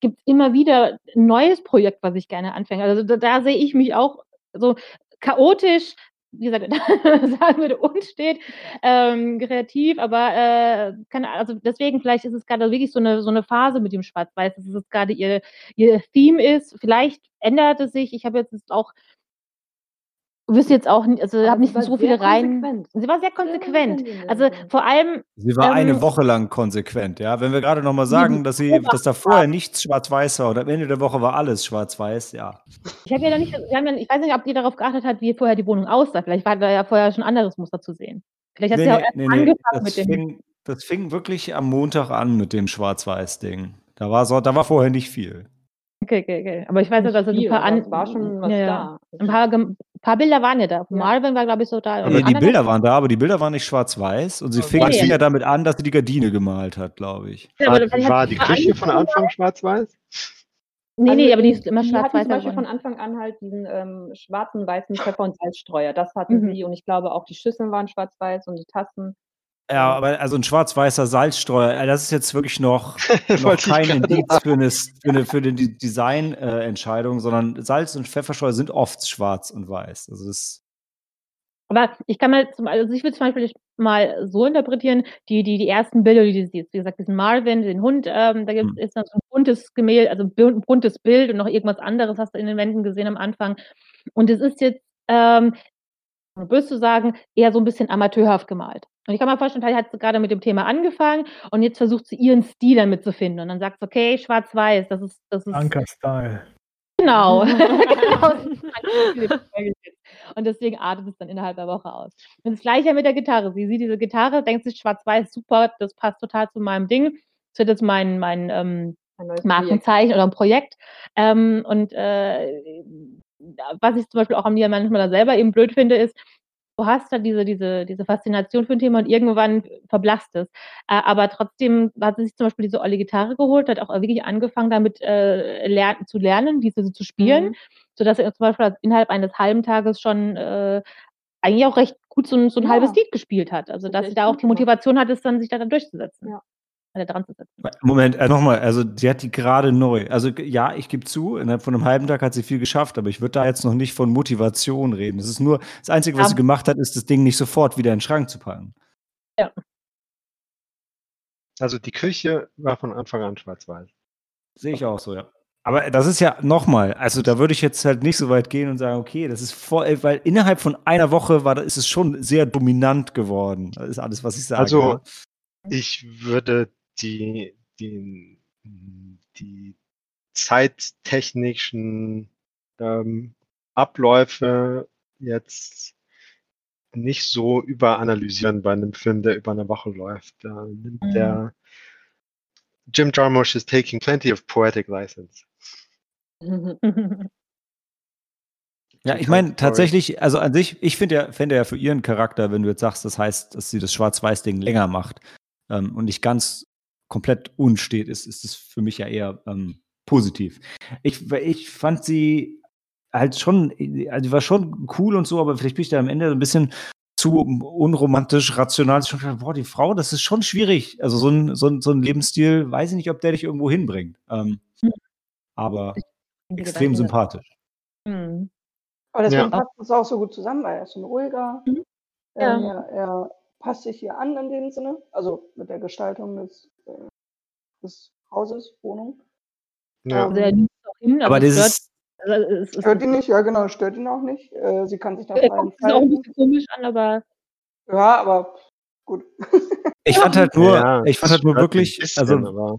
gibt's immer wieder 'n neues Projekt, was ich gerne anfange. Also, da da sehe ich mich auch so chaotisch, wie gesagt, *laughs* sagen würde, unstet, ähm, kreativ, aber, äh, keine also deswegen vielleicht ist es grade wirklich so 'ne so 'ne Phase mit dem Schwarz-Weiß, dass es jetzt grade ihr ihr Theme ist. Vielleicht ändert es sich. Ich habe jetzt auch wüsste jetzt auch n also habe sie nicht war so sehr viele rein konsequent. sie war sehr konsequent. Also, vor allem, Sie war eine ähm Woche lang konsequent, ja? Wenn wir grade noch mal sagen, dass sie dass da vorher nichts schwarz-weiß war und am Ende der Woche war alles schwarz-weiß, ja. Ich habe ja noch nicht wir haben ja ich weiß nicht, ob die darauf geachtet hat, wie vorher die Wohnung aussah. Vielleicht war da ja vorher schon anderes Muster zu sehen. Vielleicht hat Ne, sie ja auch ne, erst ne, ne, angefangen das mit dem fing das fing wirklich am Montag an mit dem Schwarz-Weiß-Ding. Da war so da war vorher nicht viel. Okay, okay, okay. Aber ich weiß Nicht noch, dass es 'n viel, paar an es war schon was ja, da. 'Ein paar gem paar Bilder waren ja da. Ja. Marvin war, glaube ich, so da. Ne, und die Bilder waren da, aber die Bilder waren nicht schwarz-weiß und sie fing Okay. es fing ja damit an, dass sie die Gardine gemalt hat, glaube ich. Ja, War, aber war sie die Küche von Anfang schwarz-weiß? Ne, Also, ne, aber die ist immer die hatte schwarz-weiß zum Beispiel von. Anfang an halt diesen, ähm, schwarzen, weißen Pfeffer und Salzstreuer. Das hatten Mhm. sie und ich glaube auch die Schüsseln waren schwarz-weiß und die Tassen. Ja, aber also 'n schwarz-weißer Salzstreuer, äh, das ist jetzt wirklich noch *laughs* noch kein Indiz für 'ne s für 'ne für 'ne De Design äh, sondern Salz und Pfefferstreuer sind oft schwarz und weiß. Also, das Aber ich kann mal zum also ich würde zum Beispiel mal so interpretieren, die die die ersten Bilder, die du siehst, wie gesagt, diesen Marvin, den Hund, ähm, da gibt Mhm. ist dann so 'n buntes Gemälde, also 'n bu buntes Bild und noch irgendwas anderes hast du in den Wänden gesehen am Anfang. Und es ist jetzt, ähm, böse zu sagen, eher so 'n bisschen amateurhaft gemalt. Und ich kann mir vorstellen, vielleicht hat sie grade mit dem Thema angefangen und jetzt versucht sie ihren Stil damit zu finden. Und dann sagt sie: „Okay, schwarz-weiß, das ist das ist“ Anker-Style. Genau. *laughs* *laughs* Genau. Und deswegen artet es dann innerhalb der Woche aus. Und das Gleiche mit der Gitarre. Sie sieht diese Gitarre, denkt sich: „Schwarz-weiß, super, das passt total zu meinem Ding. Das wird jetzt mein mein, ähm, Ein neues Projekt. Markenzeichen oder 'n Projekt.“ Ähm, und, äh, was ich zum Beispiel auch an mir manchmal da selber eben blöd finde, ist, du hast da diese diese diese Faszination für 'n Thema und irgendwann verblasst es. Äh, aber trotzdem hat sie sich zum Beispiel diese olle Gitarre geholt, hat auch wirklich angefangen damit, äh, ler zu lernen, diese zu spielen, Mhm. sodass sie zum Beispiel innerhalb eines halben Tages schon, äh, eigentlich auch recht gut so 'n so 'n Ja. halbes Lied gespielt hat. Also, Das dass sie da auch die. Motivation hat, es dann sich da dann durchzusetzen. Ja. Oder dran zu setzen. Moment, äh, noch mal, also sie hat die grade neu also ja, ich gebe zu, innerhalb von 'nem halben Tag hat sie viel geschafft, aber ich würde da jetzt noch nicht von Motivation reden. Es ist nur das Einzige, was sie Ja. gemacht hat, ist das Ding nicht sofort wieder in 'n Schrank zu packen. Ja. Also, die Küche war von Anfang an schwarz-weiß. Sehe ich auch so, ja. Aber das ist ja noch mal also da würde ich jetzt halt nicht so weit gehen und sagen: „Okay, das ist voll“ äh, weil innerhalb von einer Woche war da ist es schon sehr dominant geworden. Das ist alles, was ich sage, Also, ja. ich würde die den die zeittechnischen, ähm, Abläufe jetzt nicht so überanalysieren bei 'nem Film, der über 'ne Woche läuft. Da nimmt Mhm. der Jim Jarmusch is taking plenty of poetic license. *laughs* Ja, ich meine tatsächlich, also an sich, ich finde ja fände ja für ihren Charakter, wenn du jetzt sagst, das heißt, dass sie das Schwarz-Weiß-Ding länger macht, ähm, und nicht ganz komplett unstet ist, ist es für mich ja eher, ähm, positiv. Ich ich fand sie halt schon also war schon cool und so, aber vielleicht bin ich da am Ende so 'n bisschen zu unromantisch, rational. Ich gedacht: „Boah, die Frau, das ist schon schwierig.“ Also so 'n so 'n so 'n Lebensstil, weiß ich nicht, ob der dich irgendwo hinbringt. Ähm, Mhm. aber extrem sympathisch. Mhm. Aber deswegen Ja. passt es auch so gut zusammen, weil er ist so 'n ruhiger. Mhm. Ähm, Ja. er er passt sich hier an in dem Sinne, also mit der Gestaltung des, des Hauses, Wohnung. Ja. Also, er Ähm es auch hin, Aber also es stört also es es Stört ihn nicht, ja genau, stört ihn auch nicht. Äh, sie kann sich da frei guckt sich auch 'n entfalten. bisschen komisch an, aber Ja, aber gut. *laughs* Ich fand halt nur, Ja, ich fand das halt nur wirklich, ein bisschen, also aber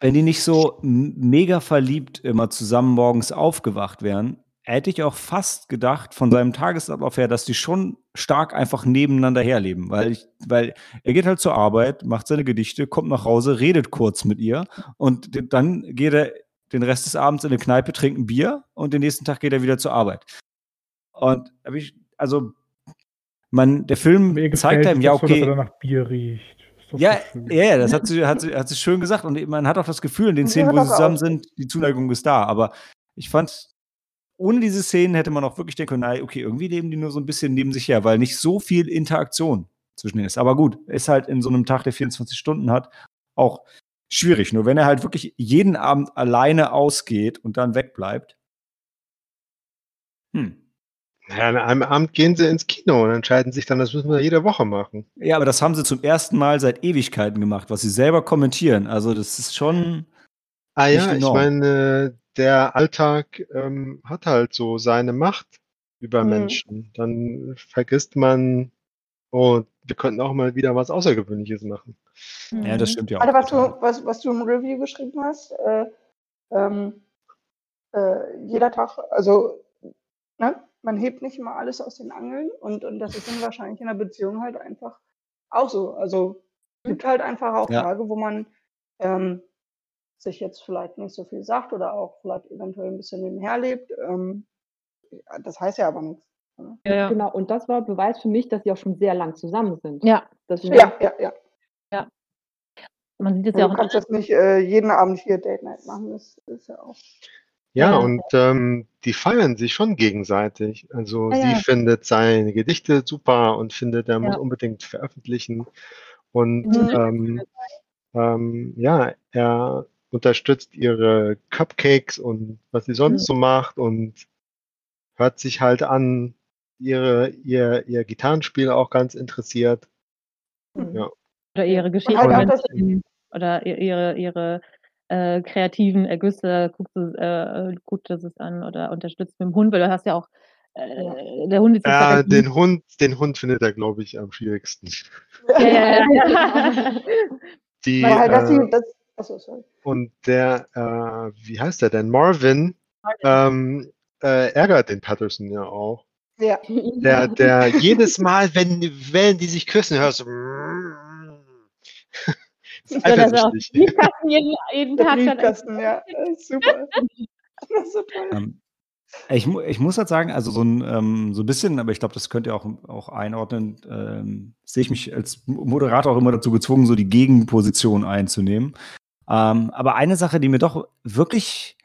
wenn die nicht so mega verliebt immer zusammen morgens aufgewacht wären, hätte ich auch fast gedacht von seinem Tagesablauf her, dass die schon stark einfach nebeneinander herleben, weil ich, weil er geht halt zur Arbeit, macht seine Gedichte, kommt nach Hause, redet kurz mit ihr und dann geht er den Rest des Abends in eine Kneipe, trinkt ein Bier und den nächsten Tag geht er wieder zur Arbeit. Und hab ich, also man, der Film Mir zeigt einem ja so, okay. er danach Bier riecht. Ja, so ja, ja, das hat sie, hat, sie, hat sie schön gesagt. Und man hat auch das Gefühl, in den Szenen, wo sie zusammen sind, die Zuneigung ist da. Aber ich fand, ohne diese Szenen hätte man auch wirklich denken können, okay, irgendwie leben die nur so ein bisschen neben sich her, weil nicht so viel Interaktion zwischen denen ist. Aber gut, ist halt in so einem Tag, der 24 Stunden hat, auch schwierig. Nur wenn er halt wirklich jeden Abend alleine ausgeht und dann wegbleibt. Hm. ja, an einem Abend gehen sie ins Kino und entscheiden sich dann, das müssen wir jede Woche machen. Ja, aber das haben sie zum ersten Mal seit Ewigkeiten gemacht, was sie selber kommentieren. Also, das ist schon. Ah ja, ich meine, der Alltag ähm, hat halt so seine Macht über Mhm. Menschen. Dann vergisst man, oh, wir könnten auch mal wieder was Außergewöhnliches machen. Ja, das stimmt ja auch. Alter, was du, was, was du im Review geschrieben hast, äh, ähm, äh, jeder Tag, also ne, man hebt nicht immer alles aus den Angeln und, und das ist dann *laughs* wahrscheinlich in einer Beziehung halt einfach auch so. Also es gibt halt einfach auch Ja. Tage, wo man ähm, sich jetzt vielleicht nicht so viel sagt oder auch vielleicht eventuell ein bisschen nebenher lebt. Ähm, ja, das heißt ja aber nichts. ne? Ja, ja. Genau, und das war Beweis für mich, dass sie auch schon sehr lang zusammen sind. ja. Das Ja, ja, ja. Man sieht es Ja, ja du auch in kannst jetzt nicht äh, jeden Abend hier Date Night machen, das ist ja auch. Ja, Ja. und ähm, die feiern sich schon gegenseitig. Also Ja, sie ja. findet seine Gedichte super und findet, er muss Ja. unbedingt veröffentlichen. Und Mhm. ähm, ähm, ja, er unterstützt ihre Cupcakes und was sie sonst so macht und hört sich halt an, ihre, ihr, ihr Gitarrenspiel auch ganz interessiert. Ja. Oder ihre Und halt das, Geschichten oder ihre, ihre äh, kreativen Ergüsse, guckt es, äh, guckt es es an oder unterstützt mit dem Hund, weil du hast ja auch, äh, der Hund ist jetzt Äh, halt den Hund, den Hund findet er, glaube ich, am schwierigsten. ja, ja, ja. *laughs* Die, weil halt, dass äh, sie, das, achso, sorry. Und der, äh, wie heißt der denn? Marvin ähm, äh, ärgert den Patterson ja auch. Ja. Der, der *laughs* jedes Mal, wenn, wenn die sich küssen, hörst du. *laughs* ist Ich das auch. Briefkasten jeden, jeden Tag schon. Briefkasten, ja, *laughs* super. Das ist so toll. Ähm, ich, ich muss halt sagen, also so ein, ähm, so ein bisschen, aber ich glaube, das könnt ihr auch, auch einordnen, ähm, sehe ich mich als Moderator auch immer dazu gezwungen, so die Gegenposition einzunehmen. Ähm, aber eine Sache, die mir doch wirklich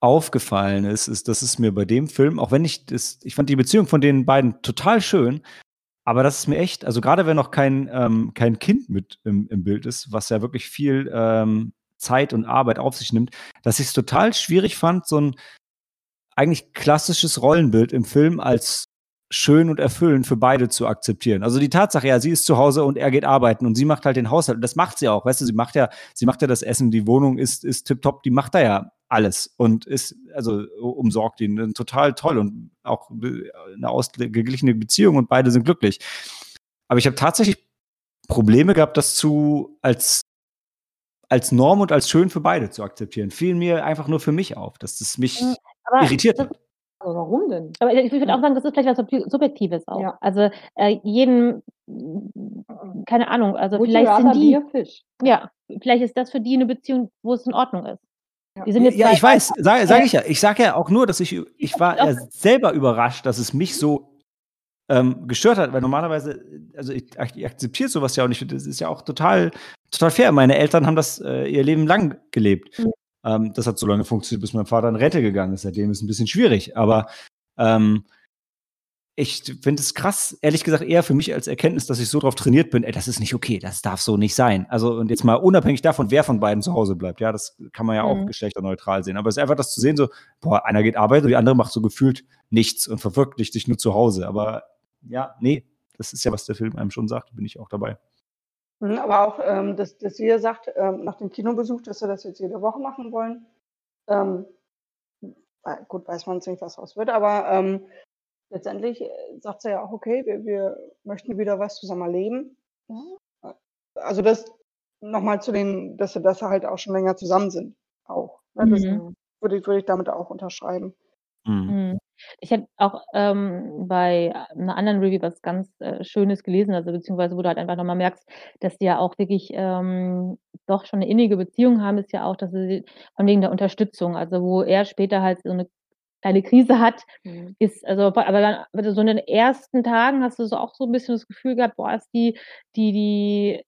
aufgefallen ist, ist, dass es mir bei dem Film, auch wenn ich das, ich fand die Beziehung von den beiden total schön, aber das ist mir echt, also gerade wenn noch kein, ähm, kein Kind mit im, im Bild ist, was ja wirklich viel ähm, Zeit und Arbeit auf sich nimmt, dass ich es total schwierig fand, so ein eigentlich klassisches Rollenbild im Film als schön und erfüllend für beide zu akzeptieren. Also die Tatsache, ja, sie ist zu Hause und er geht arbeiten und sie macht halt den Haushalt. Und das macht sie auch, weißt du, sie macht ja, sie macht ja das Essen, die Wohnung ist, ist tipptopp, die macht da ja alles und ist, also umsorgt ihn äh, total toll und auch äh, eine ausgeglichene Beziehung und beide sind glücklich. Aber ich habe tatsächlich Probleme gehabt, das zu als als Norm und als schön für beide zu akzeptieren. Fiel mir einfach nur für mich auf, dass das mich Mhm, Aber irritiert hat. Aber warum denn? aber ich würde auch sagen, das ist vielleicht was Subjektives auch. Ja. Also äh, jeden, keine Ahnung, also Would vielleicht sind die, fish? ja, vielleicht ist das für die eine Beziehung, wo es in Ordnung ist. Ja. Die sind jetzt Ja, ich weiß, sage sag ich ja. Ich sage ja auch nur, dass ich, ich war ja selber überrascht, dass es mich so ähm, gestört hat, weil normalerweise, also ich, ich akzeptiere sowas ja auch nicht. Das ist ja auch total, total fair. Meine Eltern haben das äh, ihr Leben lang gelebt. Mhm. Ähm, das hat so lange funktioniert, bis mein Vater in Rente gegangen ist. Seitdem ist es ein bisschen schwierig. Aber ähm, ich finde es krass, ehrlich gesagt, eher für mich als Erkenntnis, dass ich so drauf trainiert bin, ey, das ist nicht okay, das darf so nicht sein. Also, und jetzt mal unabhängig davon, wer von beiden zu Hause bleibt, ja, das kann man ja auch Mhm. geschlechterneutral sehen. Aber es ist einfach das zu sehen, so, boah, einer geht arbeiten und die andere macht so gefühlt nichts und verwirklicht sich nur zu Hause. Aber ja, nee, das ist ja, was der Film einem schon sagt, bin ich auch dabei. Mhm, Aber auch, ähm, dass, dass ihr sagt, ähm, nach dem Kinobesuch, dass wir das jetzt jede Woche machen wollen. Ähm, äh, gut, weiß man jetzt nicht, was raus wird, aber ähm, letztendlich äh, sagt sie ja auch, okay, wir, wir möchten wieder was zusammen erleben. Ja. Also das nochmal zu den, dass sie, dass sie halt auch schon länger zusammen sind. Auch. Ne? Das Mhm. würde ich, würde ich damit auch unterschreiben. Mhm. Ich habe auch ähm, bei einer anderen Review was ganz äh, Schönes gelesen, also beziehungsweise wo du halt einfach nochmal merkst, dass die ja auch wirklich ähm, doch schon eine innige Beziehung haben, ist ja auch, dass sie von wegen der Unterstützung, also wo er später halt so eine kleine Krise hat, Mhm. ist, also aber dann aber so in den ersten Tagen hast du so auch so ein bisschen das Gefühl gehabt, boah, ist die, die, die,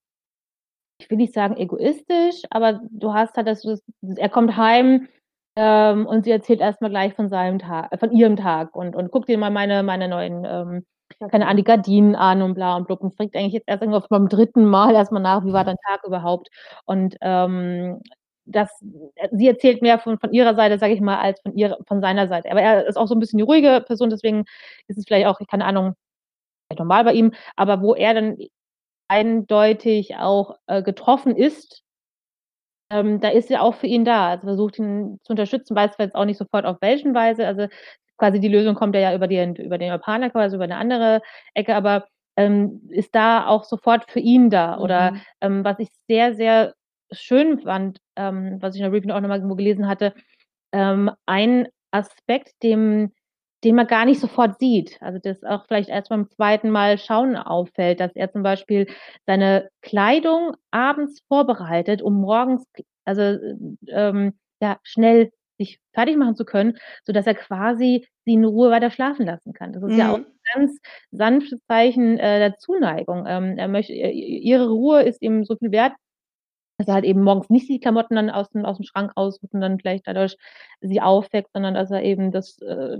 ich will nicht sagen egoistisch, aber du hast halt, dass du das, er kommt heim ähm, und sie erzählt erstmal gleich von seinem Tag, äh, von ihrem Tag und, und guckt dir mal meine, meine neuen, ähm, keine Ahnung, die Gardinen an und bla und blub und fragt eigentlich jetzt erst irgendwo beim dritten Mal erstmal nach, wie war dein Tag überhaupt? Und ähm, das, sie erzählt mehr von, von ihrer Seite, sage ich mal, als von ihrer, von seiner Seite. Aber er ist auch so ein bisschen die ruhige Person, deswegen ist es vielleicht auch, keine Ahnung, vielleicht normal bei ihm, aber wo er dann eindeutig auch äh, getroffen ist, ähm, da ist sie auch für ihn da. Also versucht ihn zu unterstützen, weiß jetzt auch nicht sofort auf welchen Weise. Also quasi die Lösung kommt ja über den, über den Japaner, quasi über eine andere Ecke, aber ähm, ist da auch sofort für ihn da. Oder Mhm. ähm, was ich sehr, sehr schön fand, ähm, was ich in der Review auch nochmal irgendwo gelesen hatte, ähm, ein Aspekt, dem, den man gar nicht sofort sieht. Also das auch vielleicht erst beim zweiten Mal schauen auffällt, dass er zum Beispiel seine Kleidung abends vorbereitet, um morgens also ähm, ja, schnell sich fertig machen zu können, sodass er quasi sie in Ruhe weiter schlafen lassen kann. Das ist ja auch Mhm. ein ganz sanftes Zeichen äh, der Zuneigung. Ähm, er möchte, äh, ihre Ruhe ist ihm so viel wert, dass er halt eben morgens nicht die Klamotten dann aus dem, aus dem Schrank aussucht und dann vielleicht dadurch sie aufweckt, sondern dass er eben das, äh,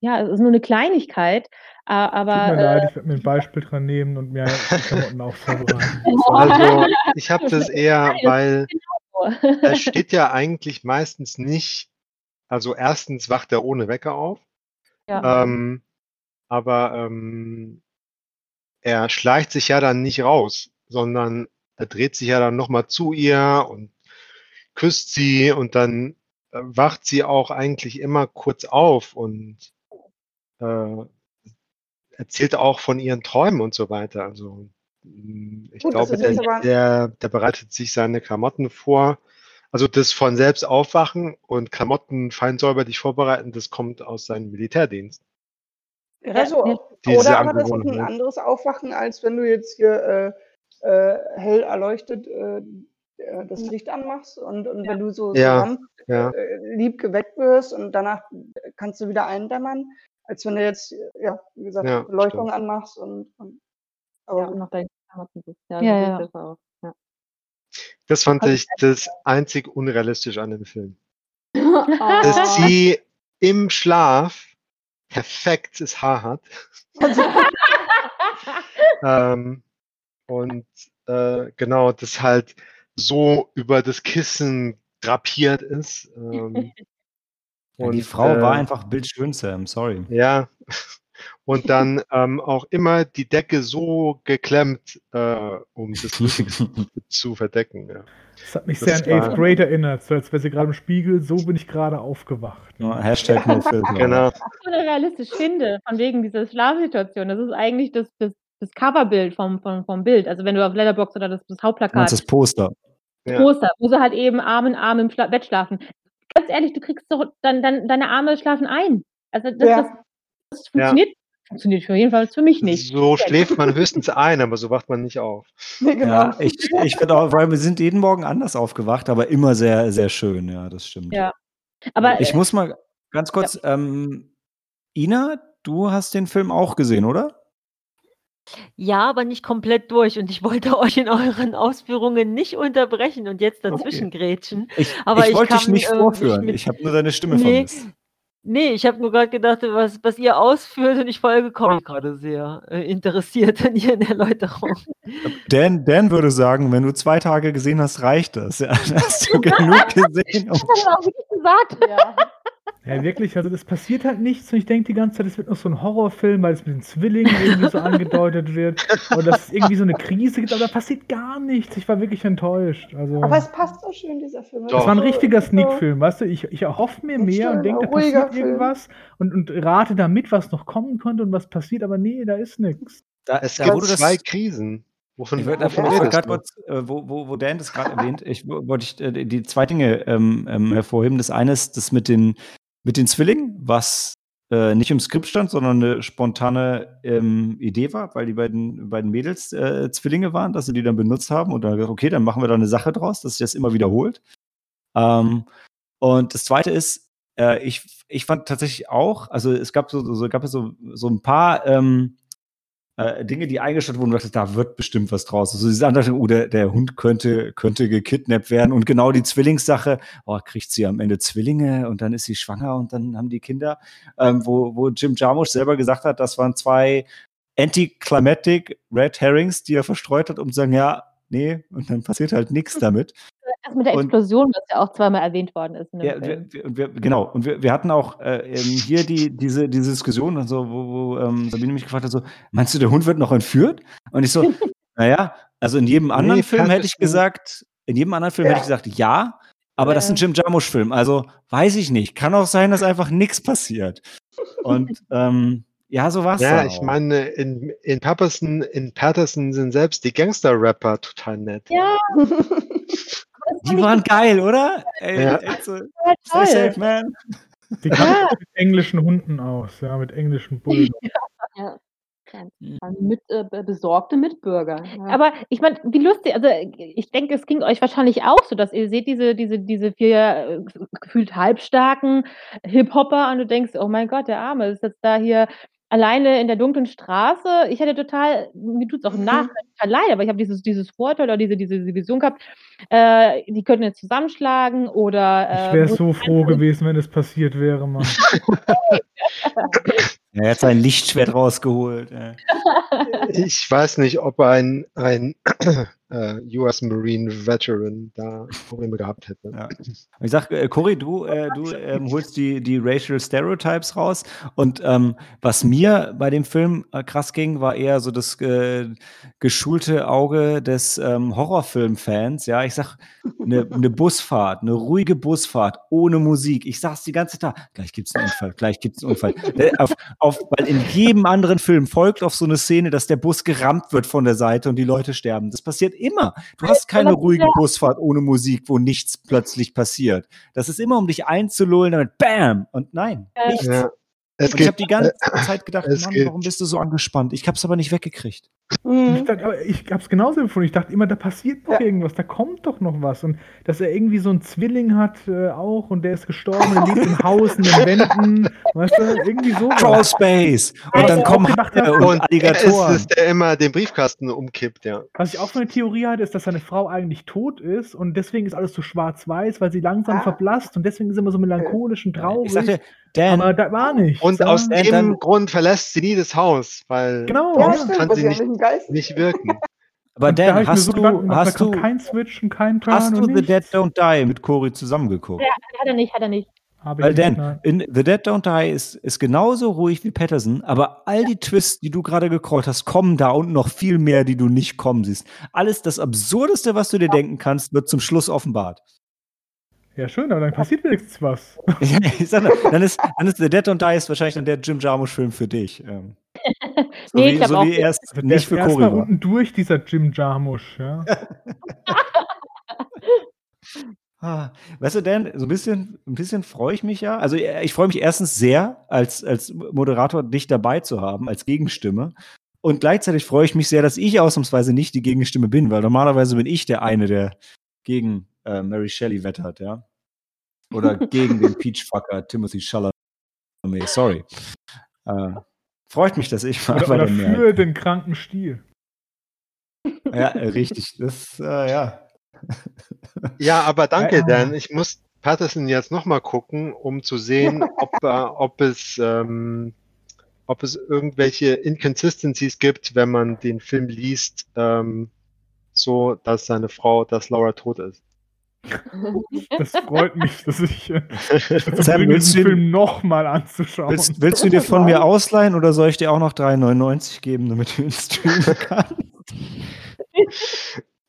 ja, es ist nur eine Kleinigkeit, äh, aber. Tut mir äh, leid, ich werde mir ein Beispiel dran nehmen und mir die Klamotten auch vorbereiten. *laughs* *laughs* Also ich habe das eher, weil ist er steht ja eigentlich meistens nicht, also erstens wacht er ohne Wecker auf, ja. ähm, aber ähm, er schleicht sich ja dann nicht raus, sondern er dreht sich ja dann nochmal zu ihr und küsst sie und dann äh, wacht sie auch eigentlich immer kurz auf und äh, erzählt auch von ihren Träumen und so weiter. Also mm, ich Gut, glaube, der, der, der bereitet sich seine Klamotten vor. Also das von selbst aufwachen und Klamotten fein säuberlich vorbereiten, das kommt aus seinem Militärdienst. Ja, so. Diese Oder aber das ist ein Angewohnheit. anderes Aufwachen, als wenn du jetzt hier äh, äh, hell erleuchtet äh, äh, das Licht anmachst und, und Ja. wenn du so, Ja, sanft, ja. äh, lieb geweckt wirst und danach kannst du wieder eindämmern, als wenn du jetzt, äh, ja, wie gesagt, Ja, Beleuchtung stimmt. anmachst und, und Ja, aber und noch deine Klamotten suchst. Ja, Ja, so ja. das auch. Ja. Das fand ich das einzig unrealistisch an dem Film. *laughs* Oh. Dass sie im Schlaf perfektes Haar hat. *laughs* *laughs* ähm, und äh, genau, das halt so über das Kissen drapiert ist. Ähm, *laughs* Ja, und, die Frau war äh, einfach bildschön, Sam, sorry. Ja. Und dann ähm, auch immer die Decke so geklemmt, äh, um das *laughs* zu verdecken. Ja. Das hat mich Das sehr an war- Eighth Grade erinnert, so als wäre sie gerade im Spiegel, so bin ich gerade aufgewacht. Ja, Hashtag no filter. Genau. so realistisch finde, von wegen dieser Schlafsituation. Das ist eigentlich das, das, das Coverbild vom, vom, vom Bild. Also wenn du auf Letterbox oder das, das Hauptplakat das Poster. Ja. Poster, wo sie halt eben Arm in Arm im Schla Bett schlafen. Ganz ehrlich, du kriegst doch dann, dann deine Arme schlafen ein. Also das, das, ja, das funktioniert, funktioniert für jeden Fall für mich nicht. So schläft man höchstens ein, aber so wacht man nicht auf. *laughs* nee, genau. Ja, ich, ich finde auch, weil wir sind jeden Morgen anders aufgewacht, aber immer sehr, sehr schön, ja, das stimmt. Ja. Aber Ich muss mal ganz kurz, ähm, Ina, du hast den Film auch gesehen, oder? Ja, aber nicht komplett durch. Und ich wollte *laughs* euch in euren Ausführungen nicht unterbrechen und jetzt dazwischen grätschen. Ich, Aber ich ich wollte dich kann, nicht äh, mich vorführen. mit- ich habe nur deine Stimme Nee, vermisst. nee, ich habe nur gerade gedacht, was, was ihr ausführt und ich folge Cory gerade sehr äh, interessiert an ihren Erläuterungen. Dan, Dan würde sagen, wenn du zwei Tage gesehen hast, reicht das. Ja, hast du genug *laughs* gesehen. Um, das hat er auch wirklich gesagt. ja. Ja, wirklich, also das passiert halt nichts und ich denke die ganze Zeit, es wird noch so ein Horrorfilm, weil es mit den Zwillingen irgendwie so angedeutet wird und dass es irgendwie so eine Krise gibt, aber da passiert gar nichts. Ich war wirklich enttäuscht. Also, Aber es passt so schön, dieser Film. Doch. das war ein richtiger Sneak-Film, weißt du? Ich, ich erhoffe mir mehr und denke, da passiert Film. irgendwas und, und rate damit, was noch kommen könnte und was passiert, aber nee, da ist nichts. da, Es wurde das, zwei Krisen. Wovon, Ich wollte redest gerade du? kurz, äh, wo, wo, wo Dan das gerade erwähnt, ich wo- wollte ich äh, die zwei Dinge ähm, ähm, hervorheben. Das eine ist das mit den, mit den Zwillingen, was äh, nicht im Skript stand, sondern eine spontane ähm, Idee war, weil die beiden, beiden Mädels äh, Zwillinge waren, dass sie die dann benutzt haben und dann gesagt, okay, dann machen wir da eine Sache draus, dass sich das immer wiederholt. Ähm, und das zweite ist, äh, ich, ich fand tatsächlich auch, also es gab so, so, gab so, so ein paar ähm, äh, Dinge, die eingestellt wurden, dachte, da wird bestimmt was draus. Also diese andere, oh, der, der Hund könnte, könnte gekidnappt werden. Und genau die Zwillingssache, oh, kriegt sie am Ende Zwillinge und dann ist sie schwanger und dann haben die Kinder, ähm, wo, wo Jim Jarmusch selber gesagt hat, das waren zwei Anticlimactic Red Herrings, die er verstreut hat, um zu sagen, ja, nee, und dann passiert halt nichts damit. Das mit der Und- Explosion, was ja auch zweimal erwähnt worden ist. In dem Ja, Film. wir, wir, und wir, genau. Und wir, wir hatten auch äh, ähm, hier die, diese, diese Diskussion, und so, wo, wo ähm, Sabine mich gefragt hat, so, meinst du, der Hund wird noch entführt? Und ich so, *laughs* naja, also in jedem anderen Nee, Film hätte ich gesagt, in jedem anderen Film hätte ich gesagt, ja, aber das ist ein Jim Jarmusch-Film. Also weiß ich nicht. Kann auch sein, dass einfach nichts passiert. Und ähm, ja, so war es. Ja, ich meine, in, in Patterson, in Patterson sind selbst die Gangster-Rapper total nett. Ja, *laughs* Die waren geil, oder? Ey, Ja. echt so, stay safe, man. Die kann mit englischen Hunden aus, ja, mit englischen Bullen. *laughs* Mit, äh, be- besorgte Mitbürger. Ja. Aber ich meine, wie lustig, also ich denke, es ging euch wahrscheinlich auch so, dass ihr seht diese, diese, diese vier äh, gefühlt halbstarken Hip-Hopper und du denkst, oh mein Gott, der Arme ist jetzt da hier alleine in der dunklen Straße. Ich hätte total, mir tut es auch im Mhm. Nachhinein total leid, aber ich habe dieses, dieses Vorteil oder diese, diese Vision gehabt, äh, die könnten jetzt zusammenschlagen oder Ich äh, wäre wo- so froh gewesen, wenn es passiert wäre, Mann. *laughs* Er hat sein Lichtschwert rausgeholt. Ja. Ich weiß nicht, ob ein, ein äh, US Marine Veteran da Probleme gehabt hätte. Ja. Ich sag, äh, Cory, du, äh, du ähm, holst die, die Racial Stereotypes raus. Und ähm, was mir bei dem Film äh, krass ging, war eher so das äh, geschulte Auge des ähm, Horrorfilm-Fans. Ja, ich sag, eine ne Busfahrt, eine ruhige Busfahrt ohne Musik. Ich sag's die ganze Zeit, gleich gibt's einen Unfall, gleich gibt's einen Unfall. Äh, auf, auf, weil in jedem anderen Film folgt auf so eine Szene, dass der Bus gerammt wird von der Seite und die Leute sterben. Das passiert immer. Du hast keine ruhige Busfahrt ohne Musik, wo nichts plötzlich passiert. Das ist immer, um dich einzulullen, damit BAM! Und nein, nichts. Ja. Es Und ich habe die ganze Zeit gedacht, es Mann, warum bist du so angespannt? Ich hab's aber nicht weggekriegt. Ich, Mhm. dachte, aber ich habe es genauso empfunden. Ich dachte immer, da passiert noch Ja. irgendwas, da kommt doch noch was. Und dass er irgendwie so einen Zwilling hat äh, auch und der ist gestorben, der lebt im *laughs* Haus, in den Wänden. Weißt du, irgendwie so. Crawl Space! Und dann ich kommen Haie und, und ist Alligatoren. es, der immer den Briefkasten umkippt, ja. Was ich auch für eine Theorie hatte, ist, dass seine Frau eigentlich tot ist und deswegen ist alles so schwarz-weiß, weil sie langsam Ah. verblasst und deswegen ist sie immer so melancholisch und traurig. ich sagte, Dan, aber da war nichts. Und aus dem dann- Grund verlässt sie nie das Haus, weil Genau, Ja, stimmt, kann sie sie nicht- nicht, nicht Geist nicht wirken. *laughs* aber Dan, hast so du, hast du, kein Switch und kein Turn hast du und The Dead. Don't Die mit Cory zusammengeguckt? Ja, hat er nicht, hat er nicht. Hab ich Weil Dan, in The Dead Don't Die ist, ist genauso ruhig wie Patterson, aber all die Twists, die du gerade gecallt hast, kommen da und noch viel mehr, die du nicht kommen siehst. Alles das Absurdeste, was du dir denken kannst, wird zum Schluss offenbart. Ja, schön, aber dann passiert wenigstens was. *laughs* Ja, ich sag nur, dann, ist, dann ist The Dead Don't Die ist wahrscheinlich dann der Jim Jarmusch-Film für dich. Ähm, so Nee, wie, ich glaub so auch wie nicht. nicht ist für erst Cory mal war. unten durch, dieser Jim Jarmusch. Ja. *laughs* Ah, Weißt du, Dan, so ein bisschen, ein bisschen freue ich mich ja. Also äh, ich freue mich erstens sehr, als, als Moderator dich dabei zu haben, als Gegenstimme. Und gleichzeitig freue ich mich sehr, dass ich ausnahmsweise nicht die Gegenstimme bin, weil normalerweise bin ich der eine, der gegen äh, Mary Shelley wettert, ja. Oder gegen den *laughs* Peachfucker Timothy Chalamet. Sorry. Äh, freut mich, dass ich mal Oder, bei oder für den kranken Stiel. Ja, richtig. Das, äh, ja. Ja, aber danke, Ja. Dan. Ich muss Patterson jetzt nochmal gucken, um zu sehen, *laughs* ob, äh, ob, es, ähm, ob es irgendwelche Inconsistencies gibt, wenn man den Film liest, ähm, so dass seine Frau, dass Laura tot ist. Das freut mich, dass ich *laughs* äh, Sam, willst diesen du- Film nochmal anzuschauen. Willst, willst du dir von mir ausleihen oder soll ich dir auch noch 3,99 geben, damit du ihn streamen *laughs* kannst?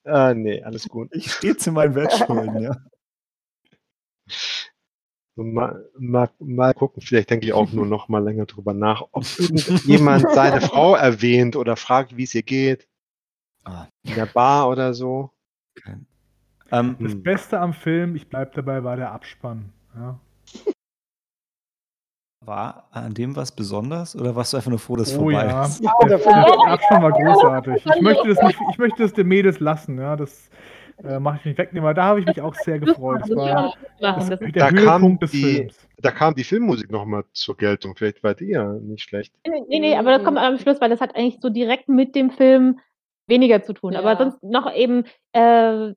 Äh, nee, alles gut. Ich stehe zu meinen Wettschulden, ja. Mal, mal, mal gucken, vielleicht denke ich auch nur noch mal länger drüber nach, ob irgendjemand seine Frau erwähnt oder fragt, wie es ihr geht. Ah, in der Bar oder so. kein. Ähm, Das Hm. Beste am Film, ich bleib dabei, war der Abspann. Ja. war an dem was besonders oder warst du einfach nur froh, dass es Oh vorbei ja, ist? Ja, der, der Abspann war großartig. Ich möchte das nicht, ich möchte das den Mädels lassen, ja, das äh, mache ich nicht wegnehmen, aber da habe ich mich auch sehr gefreut. Das war das, der Da kam Höhepunkt des die- Films. Da kam die Filmmusik nochmal zur Geltung. Vielleicht war die ja nicht schlecht. Nee, nee, aber das kommt am Schluss, weil das hat eigentlich so direkt mit dem Film weniger zu tun. Aber Ja. sonst noch eben, äh,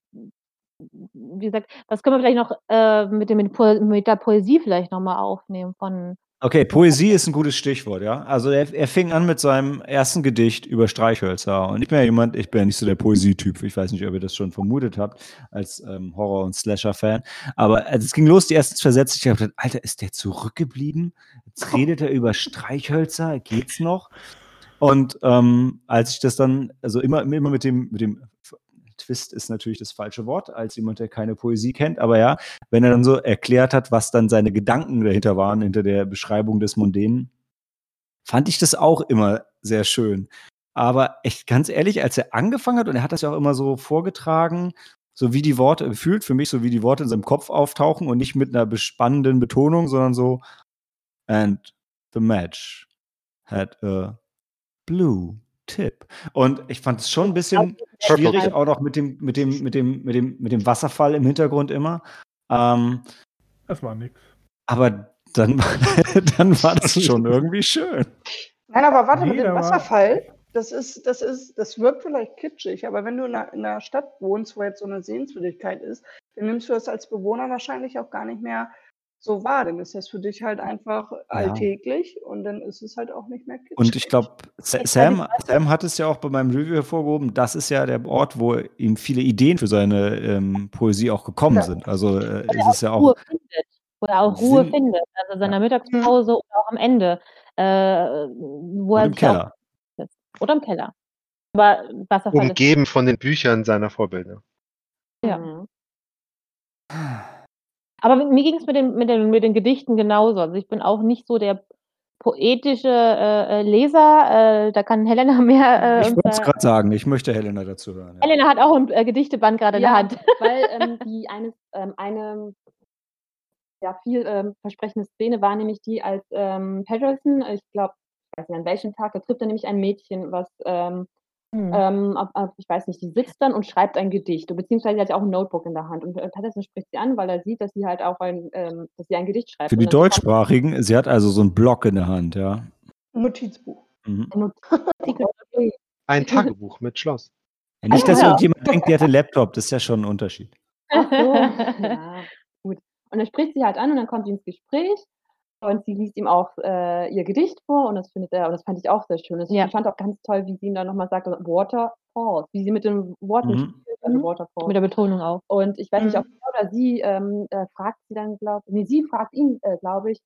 wie gesagt, das können wir vielleicht noch äh, mit, dem, mit, Po- mit der Poesie vielleicht nochmal aufnehmen von. Okay, Poesie ist ein gutes Stichwort, ja. Also er, er fing an mit seinem ersten Gedicht über Streichhölzer. Und ich bin ja jemand, ich bin ja nicht so der Poesietyp. Ich weiß nicht, ob ihr das schon vermutet habt, als ähm, Horror- und Slasher-Fan. Aber als es ging los, die ersten zwei Sätze, ich dachte, Alter, ist der zurückgeblieben? Jetzt redet er über Streichhölzer, geht's noch? Und ähm, als ich das dann, also immer, immer mit dem, mit dem Twist ist natürlich das falsche Wort, als jemand, der keine Poesie kennt, aber ja, wenn er dann so erklärt hat, was dann seine Gedanken dahinter waren, hinter der Beschreibung des Mondänen, fand ich das auch immer sehr schön. Aber echt ganz ehrlich, als er angefangen hat, und er hat das ja auch immer so vorgetragen, so wie die Worte, gefühlt für mich, so wie die Worte in seinem Kopf auftauchen und nicht mit einer bespannenden Betonung, sondern so, and the match had a blue tip. Und ich fand es schon ein bisschen schwierig, auch noch mit dem, mit dem, mit dem, mit dem, mit dem Wasserfall im Hintergrund immer. Ähm, Das war nix. aber dann, *laughs* dann war das schon *laughs* irgendwie schön. Nein, aber warte, mit dem Wasserfall, das ist, das ist, das wirkt vielleicht kitschig, aber wenn du in einer, in einer Stadt wohnst, wo jetzt so eine Sehenswürdigkeit ist, dann nimmst du das als Bewohner wahrscheinlich auch gar nicht mehr so wahr. Dann ist das für dich halt einfach alltäglich und dann ist es halt auch nicht mehr kitschig. Und ich glaube, Sam, Sam hat es ja auch bei meinem Review hervorgehoben, das ist ja der Ort, wo ihm viele Ideen für seine ähm, Poesie auch gekommen Ja. sind. Also äh, Oder es ist ja Ruhe auch. findet. Oder auch Ruhe Sinn- findet. Also in seiner Mittagspause oder auch am Ende. Äh, wo Und er im sich auch- Keller. Oder im Keller. Aber ist. Umgeben von den Büchern seiner Vorbilder. Ja. Aber mit, mir ging es mit den, mit, den, mit den Gedichten genauso. Also ich bin auch nicht so der poetische äh, äh, Leser. Äh, da kann Helena *laughs* mehr. Äh, Ich wollte es gerade sagen, ich möchte Helena dazu hören. Ja. Helena hat auch ein äh, Gedichteband gerade in der Ja, Hand. *laughs* weil *laughs* ähm, die eine, ähm, eine ja, viel ähm, versprechende Szene war nämlich die, als ähm, Patterson, ich glaube, ich weiß nicht an welchem Tag, da trifft er nämlich ein Mädchen, was, ähm, Hm. ähm, ab, ab, ich weiß nicht, die sitzt dann und schreibt ein Gedicht, beziehungsweise sie hat ja auch ein Notebook in der Hand und äh, Patterson spricht sie an, weil er sieht, dass sie halt auch ein, ähm, dass sie ein Gedicht schreibt. Für die Deutschsprachigen, sie hat also so einen Block in der Hand, ja. Ein Notizbuch. Mhm. ein Not- *laughs* Ein Tagebuch mit Schloss. Ja, nicht, dass Ja. irgendjemand denkt, die hat einen Laptop, das ist ja schon ein Unterschied. Ach so, ja, gut. Und dann spricht sie halt an und dann kommt sie ins Gespräch und sie liest ihm auch äh, ihr Gedicht vor und das findet er, und das fand ich auch sehr schön. Also Ja. Ich fand auch ganz toll, wie sie ihm dann nochmal sagt, also Waterfalls, wie sie mit den Worten Mhm. spielt, also Mhm. Waterfalls. Mit der Betonung auch. Und ich weiß nicht, Mhm. ob er oder sie ähm, äh, fragt sie dann, glaube nee, sie fragt ihn, äh, glaube ich,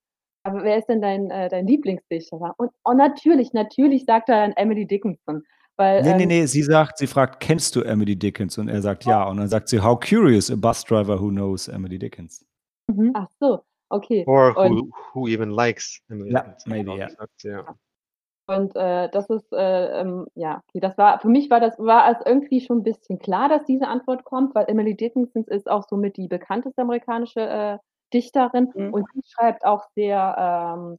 aber wer ist denn dein, äh, dein Lieblingsdichter? Und oh, natürlich, natürlich sagt er dann Emily Dickinson. Weil, Nee, nee, ähm, nee, sie sagt, sie fragt, kennst du Emily Dickens? Und er sagt ja. Und dann sagt sie, how curious a bus driver who knows Emily Dickens. Mhm. Ach so, okay. Or who, Und- who even likes Emily Ja, Dickinson, maybe, ja. gesagt, ja. Und äh, das ist, äh, ähm, ja, okay, das war, für mich war das, war es irgendwie schon ein bisschen klar, dass diese Antwort kommt, weil Emily Dickinson ist auch somit die bekannteste amerikanische äh, Dichterin Mhm. und sie schreibt auch sehr, ähm,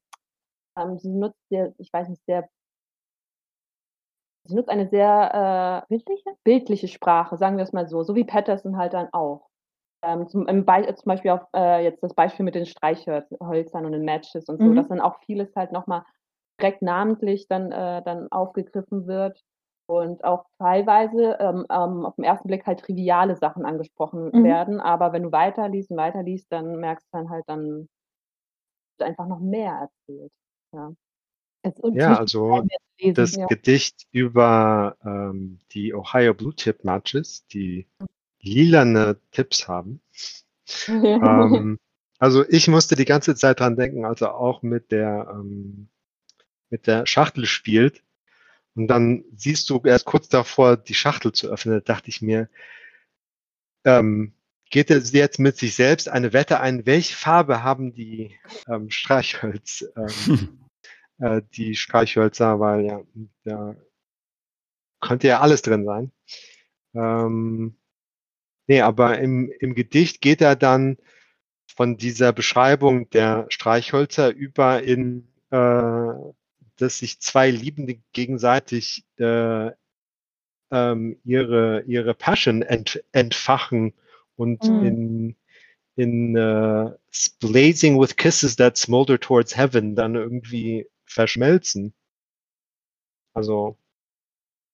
ähm, sie nutzt sehr, ich weiß nicht, sehr, sie nutzt eine sehr äh, Bildliche? bildliche Sprache, sagen wir es mal so, so wie Patterson halt dann auch. Ähm, zum, im Be zum Beispiel auf äh, jetzt das Beispiel mit den Streichhölzern und den Matches und so, Mhm. dass dann auch vieles halt nochmal direkt namentlich dann, äh, dann aufgegriffen wird und auch teilweise ähm, ähm, auf den ersten Blick halt triviale Sachen angesprochen Mhm. werden, aber wenn du weiterliest und weiterliest, dann merkst du dann halt dann wird einfach noch mehr erzählt. Ja. Ja, also lesen. das ja. Gedicht über ähm, die Ohio Blue Tip Matches, die lilane Tipps haben. ähm, also ich musste die ganze Zeit dran denken, als er auch mit der ähm, mit der Schachtel spielt und dann siehst du erst kurz davor, die Schachtel zu öffnen, da dachte ich mir, ähm, geht er jetzt mit sich selbst eine Wette ein, welche Farbe haben die ähm, Streichholz, ähm, *laughs* äh, die Streichhölzer, weil ja, der könnte ja alles drin sein. Ähm, nee, aber im, im Gedicht geht er dann von dieser Beschreibung der Streichhölzer über in, äh, dass sich zwei Liebende gegenseitig äh, ähm, ihre, ihre Passion ent, entfachen und Mhm. in, in äh, blazing with kisses that smolder towards heaven dann irgendwie verschmelzen. Also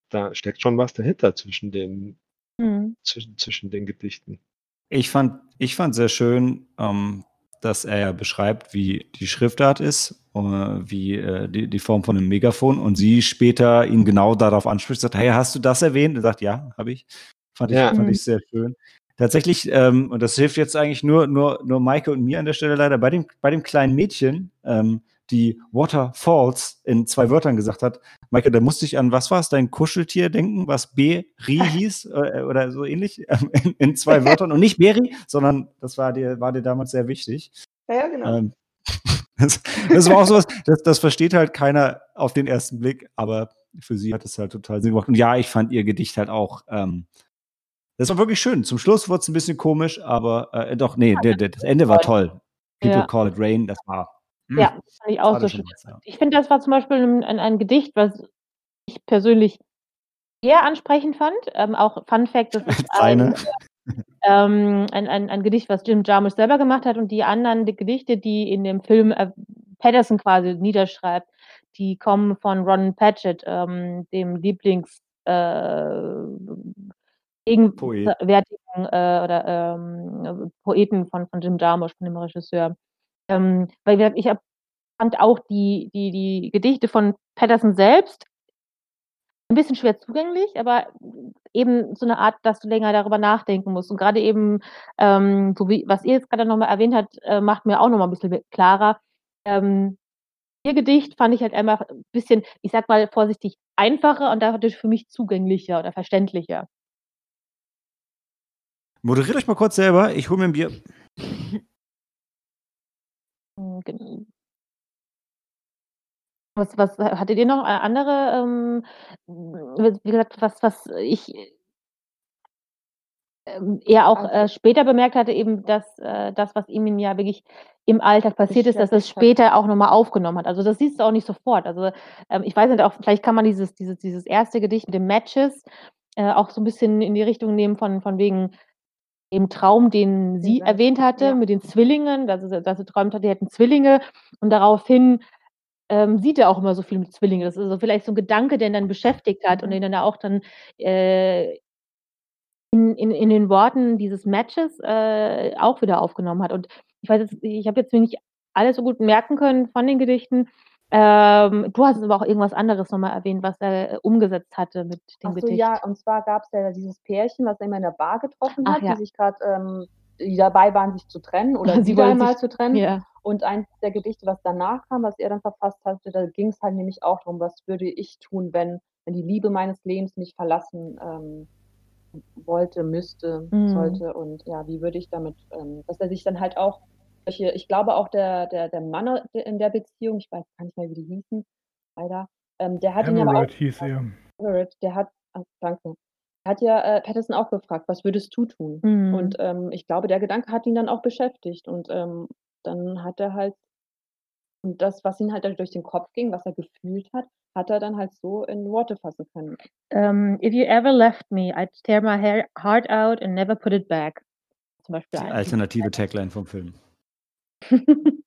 da steckt schon was dahinter zwischen den, Mhm. zwischen, zwischen den Gedichten. Ich fand, ich fand sehr schön, ähm, dass er ja beschreibt, wie die Schriftart ist, äh, wie äh, die, die Form von einem Megafon und sie später ihn genau darauf anspricht, sagt, hey, hast du das erwähnt? Er sagt, ja, habe ich. Fand ich, Ja. fand Mhm. ich sehr schön. Tatsächlich, ähm, und das hilft jetzt eigentlich nur, nur, nur Maike und mir an der Stelle leider, bei dem, bei dem kleinen Mädchen, ähm, die Waterfalls in zwei Wörtern gesagt hat, Maike, da musste ich an, was war es, dein Kuscheltier denken, was Beri *laughs* hieß äh, oder so ähnlich, *laughs* ähm, in, in zwei Wörtern und nicht Beri, sondern das war dir, war dir damals sehr wichtig. Ja, ja, genau. Ähm, *laughs* das, das war auch sowas, das, das versteht halt keiner auf den ersten Blick, aber für sie hat es halt total Sinn gemacht. Und ja, ich fand ihr Gedicht halt auch, ähm, das war wirklich schön. Zum Schluss wurde es ein bisschen komisch, aber äh, doch, nee, der, der, das Ende war toll. People Ja. call it rain, das war. Mm, Ja, das fand ich auch so schön. was, ja. Ich finde, das war zum Beispiel ein, ein, ein Gedicht, was ich persönlich sehr ansprechend fand. Ähm, auch Fun Fact, das ist *laughs* ein, ähm, ein, ein, ein Gedicht, was Jim Jarmusch selber gemacht hat und die anderen die Gedichte, die in dem Film äh, Patterson quasi niederschreibt, die kommen von Ron Patchett, ähm, dem Lieblings äh, Poet. gegenwärtigen äh, oder ähm, Poeten von, von Jim Jarmusch, von dem Regisseur. Ähm, weil gesagt, ich hab, fand auch die, die, die Gedichte von Patterson selbst ein bisschen schwer zugänglich, aber eben so eine Art, dass du länger darüber nachdenken musst. Und gerade eben, ähm, so wie was ihr jetzt gerade nochmal erwähnt habt, äh, macht mir auch nochmal ein bisschen klarer. Ähm, ihr Gedicht fand ich halt einfach ein bisschen, ich sag mal vorsichtig, einfacher und dadurch für mich zugänglicher oder verständlicher. Moderiert euch mal kurz selber, ich hole mir ein Bier. *laughs* Hm, gen- Was, was hattet ihr noch äh, andere, ähm, wie gesagt, was, was ich ähm, eher auch Also äh, später bemerkt hatte, eben, dass äh, das, was ihm ja wirklich im Alltag passiert ist, dass er hat. später auch nochmal aufgenommen hat. Also das siehst du auch nicht sofort. Also ähm, ich weiß nicht, auch vielleicht kann man dieses, dieses, dieses erste Gedicht mit den Matches äh, auch so ein bisschen in die Richtung nehmen von, von wegen dem Traum, den sie Dieser- erwähnt hatte, ja. mit den Zwillingen, dass sie, dass sie träumt hat, die hätten Zwillinge und daraufhin ähm, sieht er auch immer so viel mit Zwillingen. Das ist also vielleicht so ein Gedanke, der ihn dann beschäftigt hat und Mhm. den er auch dann äh, in, in, in den Worten dieses Matches äh, auch wieder aufgenommen hat. Und ich weiß jetzt, ich habe jetzt mir nicht alles so gut merken können von den Gedichten. Ähm, du hast aber auch irgendwas anderes nochmal erwähnt, was er äh, umgesetzt hatte mit dem Ach so, Gedicht. ja, und zwar gab es ja dieses Pärchen, was er immer in der Bar getroffen Ach hat, ja. die sich gerade, ähm, die dabei waren, sich zu trennen *laughs* oder Sie wieder einmal zu trennen. Ja. Und eins der Gedichte, was danach kam, was er dann verfasst hatte, da ging es halt nämlich auch darum, was würde ich tun, wenn, wenn die Liebe meines Lebens mich verlassen ähm, wollte, müsste, Mhm. sollte. Und ja, wie würde ich damit, ähm, dass er sich dann halt auch solche, ich glaube auch der, der, der Mann in der Beziehung, ich weiß gar nicht mehr, wie die hießen, leider, ähm, der hat ihn aber auch Emerald hieß er. Everett, der hat, ach, danke, hat ja äh, Patterson auch gefragt, was würdest du tun? Mhm. Und ähm, ich glaube, der Gedanke hat ihn dann auch beschäftigt. Und ähm, dann hat er halt, und das, was ihn halt durch den Kopf ging, was er gefühlt hat, hat er dann halt so in Worte fassen können. Ähm, if you ever left me, I'd tear my hair, heart out and never put it back. Zum Beispiel. Die ein. alternative Tagline vom Film. *laughs*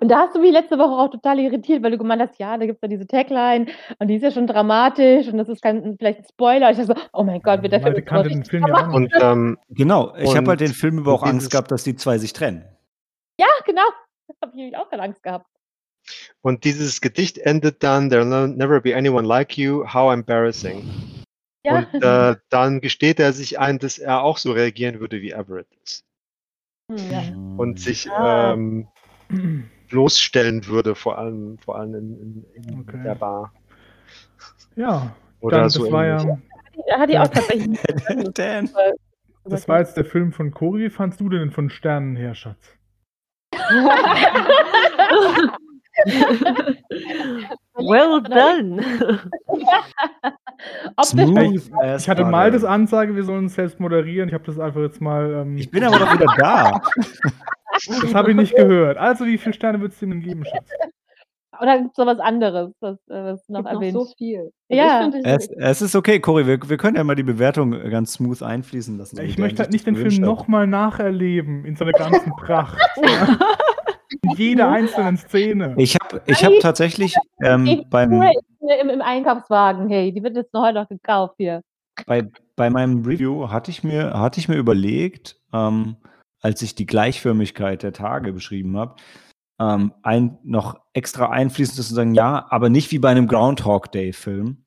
Und da hast du mich letzte Woche auch total irritiert, weil du gemeint hast, ja, da gibt es ja diese Tagline und die ist ja schon dramatisch und das ist kein, vielleicht ein Spoiler. Ich dachte so, oh mein Gott, wird der Film kannte den Film ja. Und ähm, Genau, ich habe halt den Film über auch Angst gehabt, dass die zwei sich trennen. Ja, genau. *laughs* Da habe ich nämlich auch keine Angst gehabt. Und dieses Gedicht endet dann, There'll never be anyone like you, how embarrassing. Ja. Und äh, dann gesteht er sich ein, dass er auch so reagieren würde wie Everett ist. Hm, ja. Und sich Ah. ähm, bloßstellen würde, vor allem, vor allem in, in, in Okay. der Bar. Ja, Oder dann, so das war ja, Da hatte ich auch tatsächlich. *laughs* Das war jetzt der Film von Cory. Wie fandst du denn von Sternen her, Schatz? *laughs* *laughs* *laughs* Well done. *laughs* Smooth Ich, hatte mal das Ansage, wir sollen uns selbst moderieren. Ich habe das einfach jetzt mal. Ähm, Ich bin aber doch wieder da. *laughs* das habe ich nicht gehört. Also, wie viele Sterne würdest du ihm geben, Schatz? oder gibt's noch was anderes, was, äh, was noch Gibt noch erwähnt? so viel. Also Ja. finde, Es, es ist okay, Cory, wir, wir können ja mal die Bewertung ganz smooth einfließen lassen. so Ich möchte halt nicht den das Film nochmal nacherleben in seiner ganzen Pracht. In jeder einzelnen Szene. Ich habe ich hab tatsächlich ähm, beim, im, im Einkaufswagen, hey, die wird jetzt noch heute noch gekauft hier. bei, bei meinem Review hatte ich mir, hatte ich mir überlegt, ähm, als ich die Gleichförmigkeit der Tage beschrieben habe, ähm, ein, noch extra einfließen zu sagen, ja, aber nicht wie bei einem Groundhog Day-Film.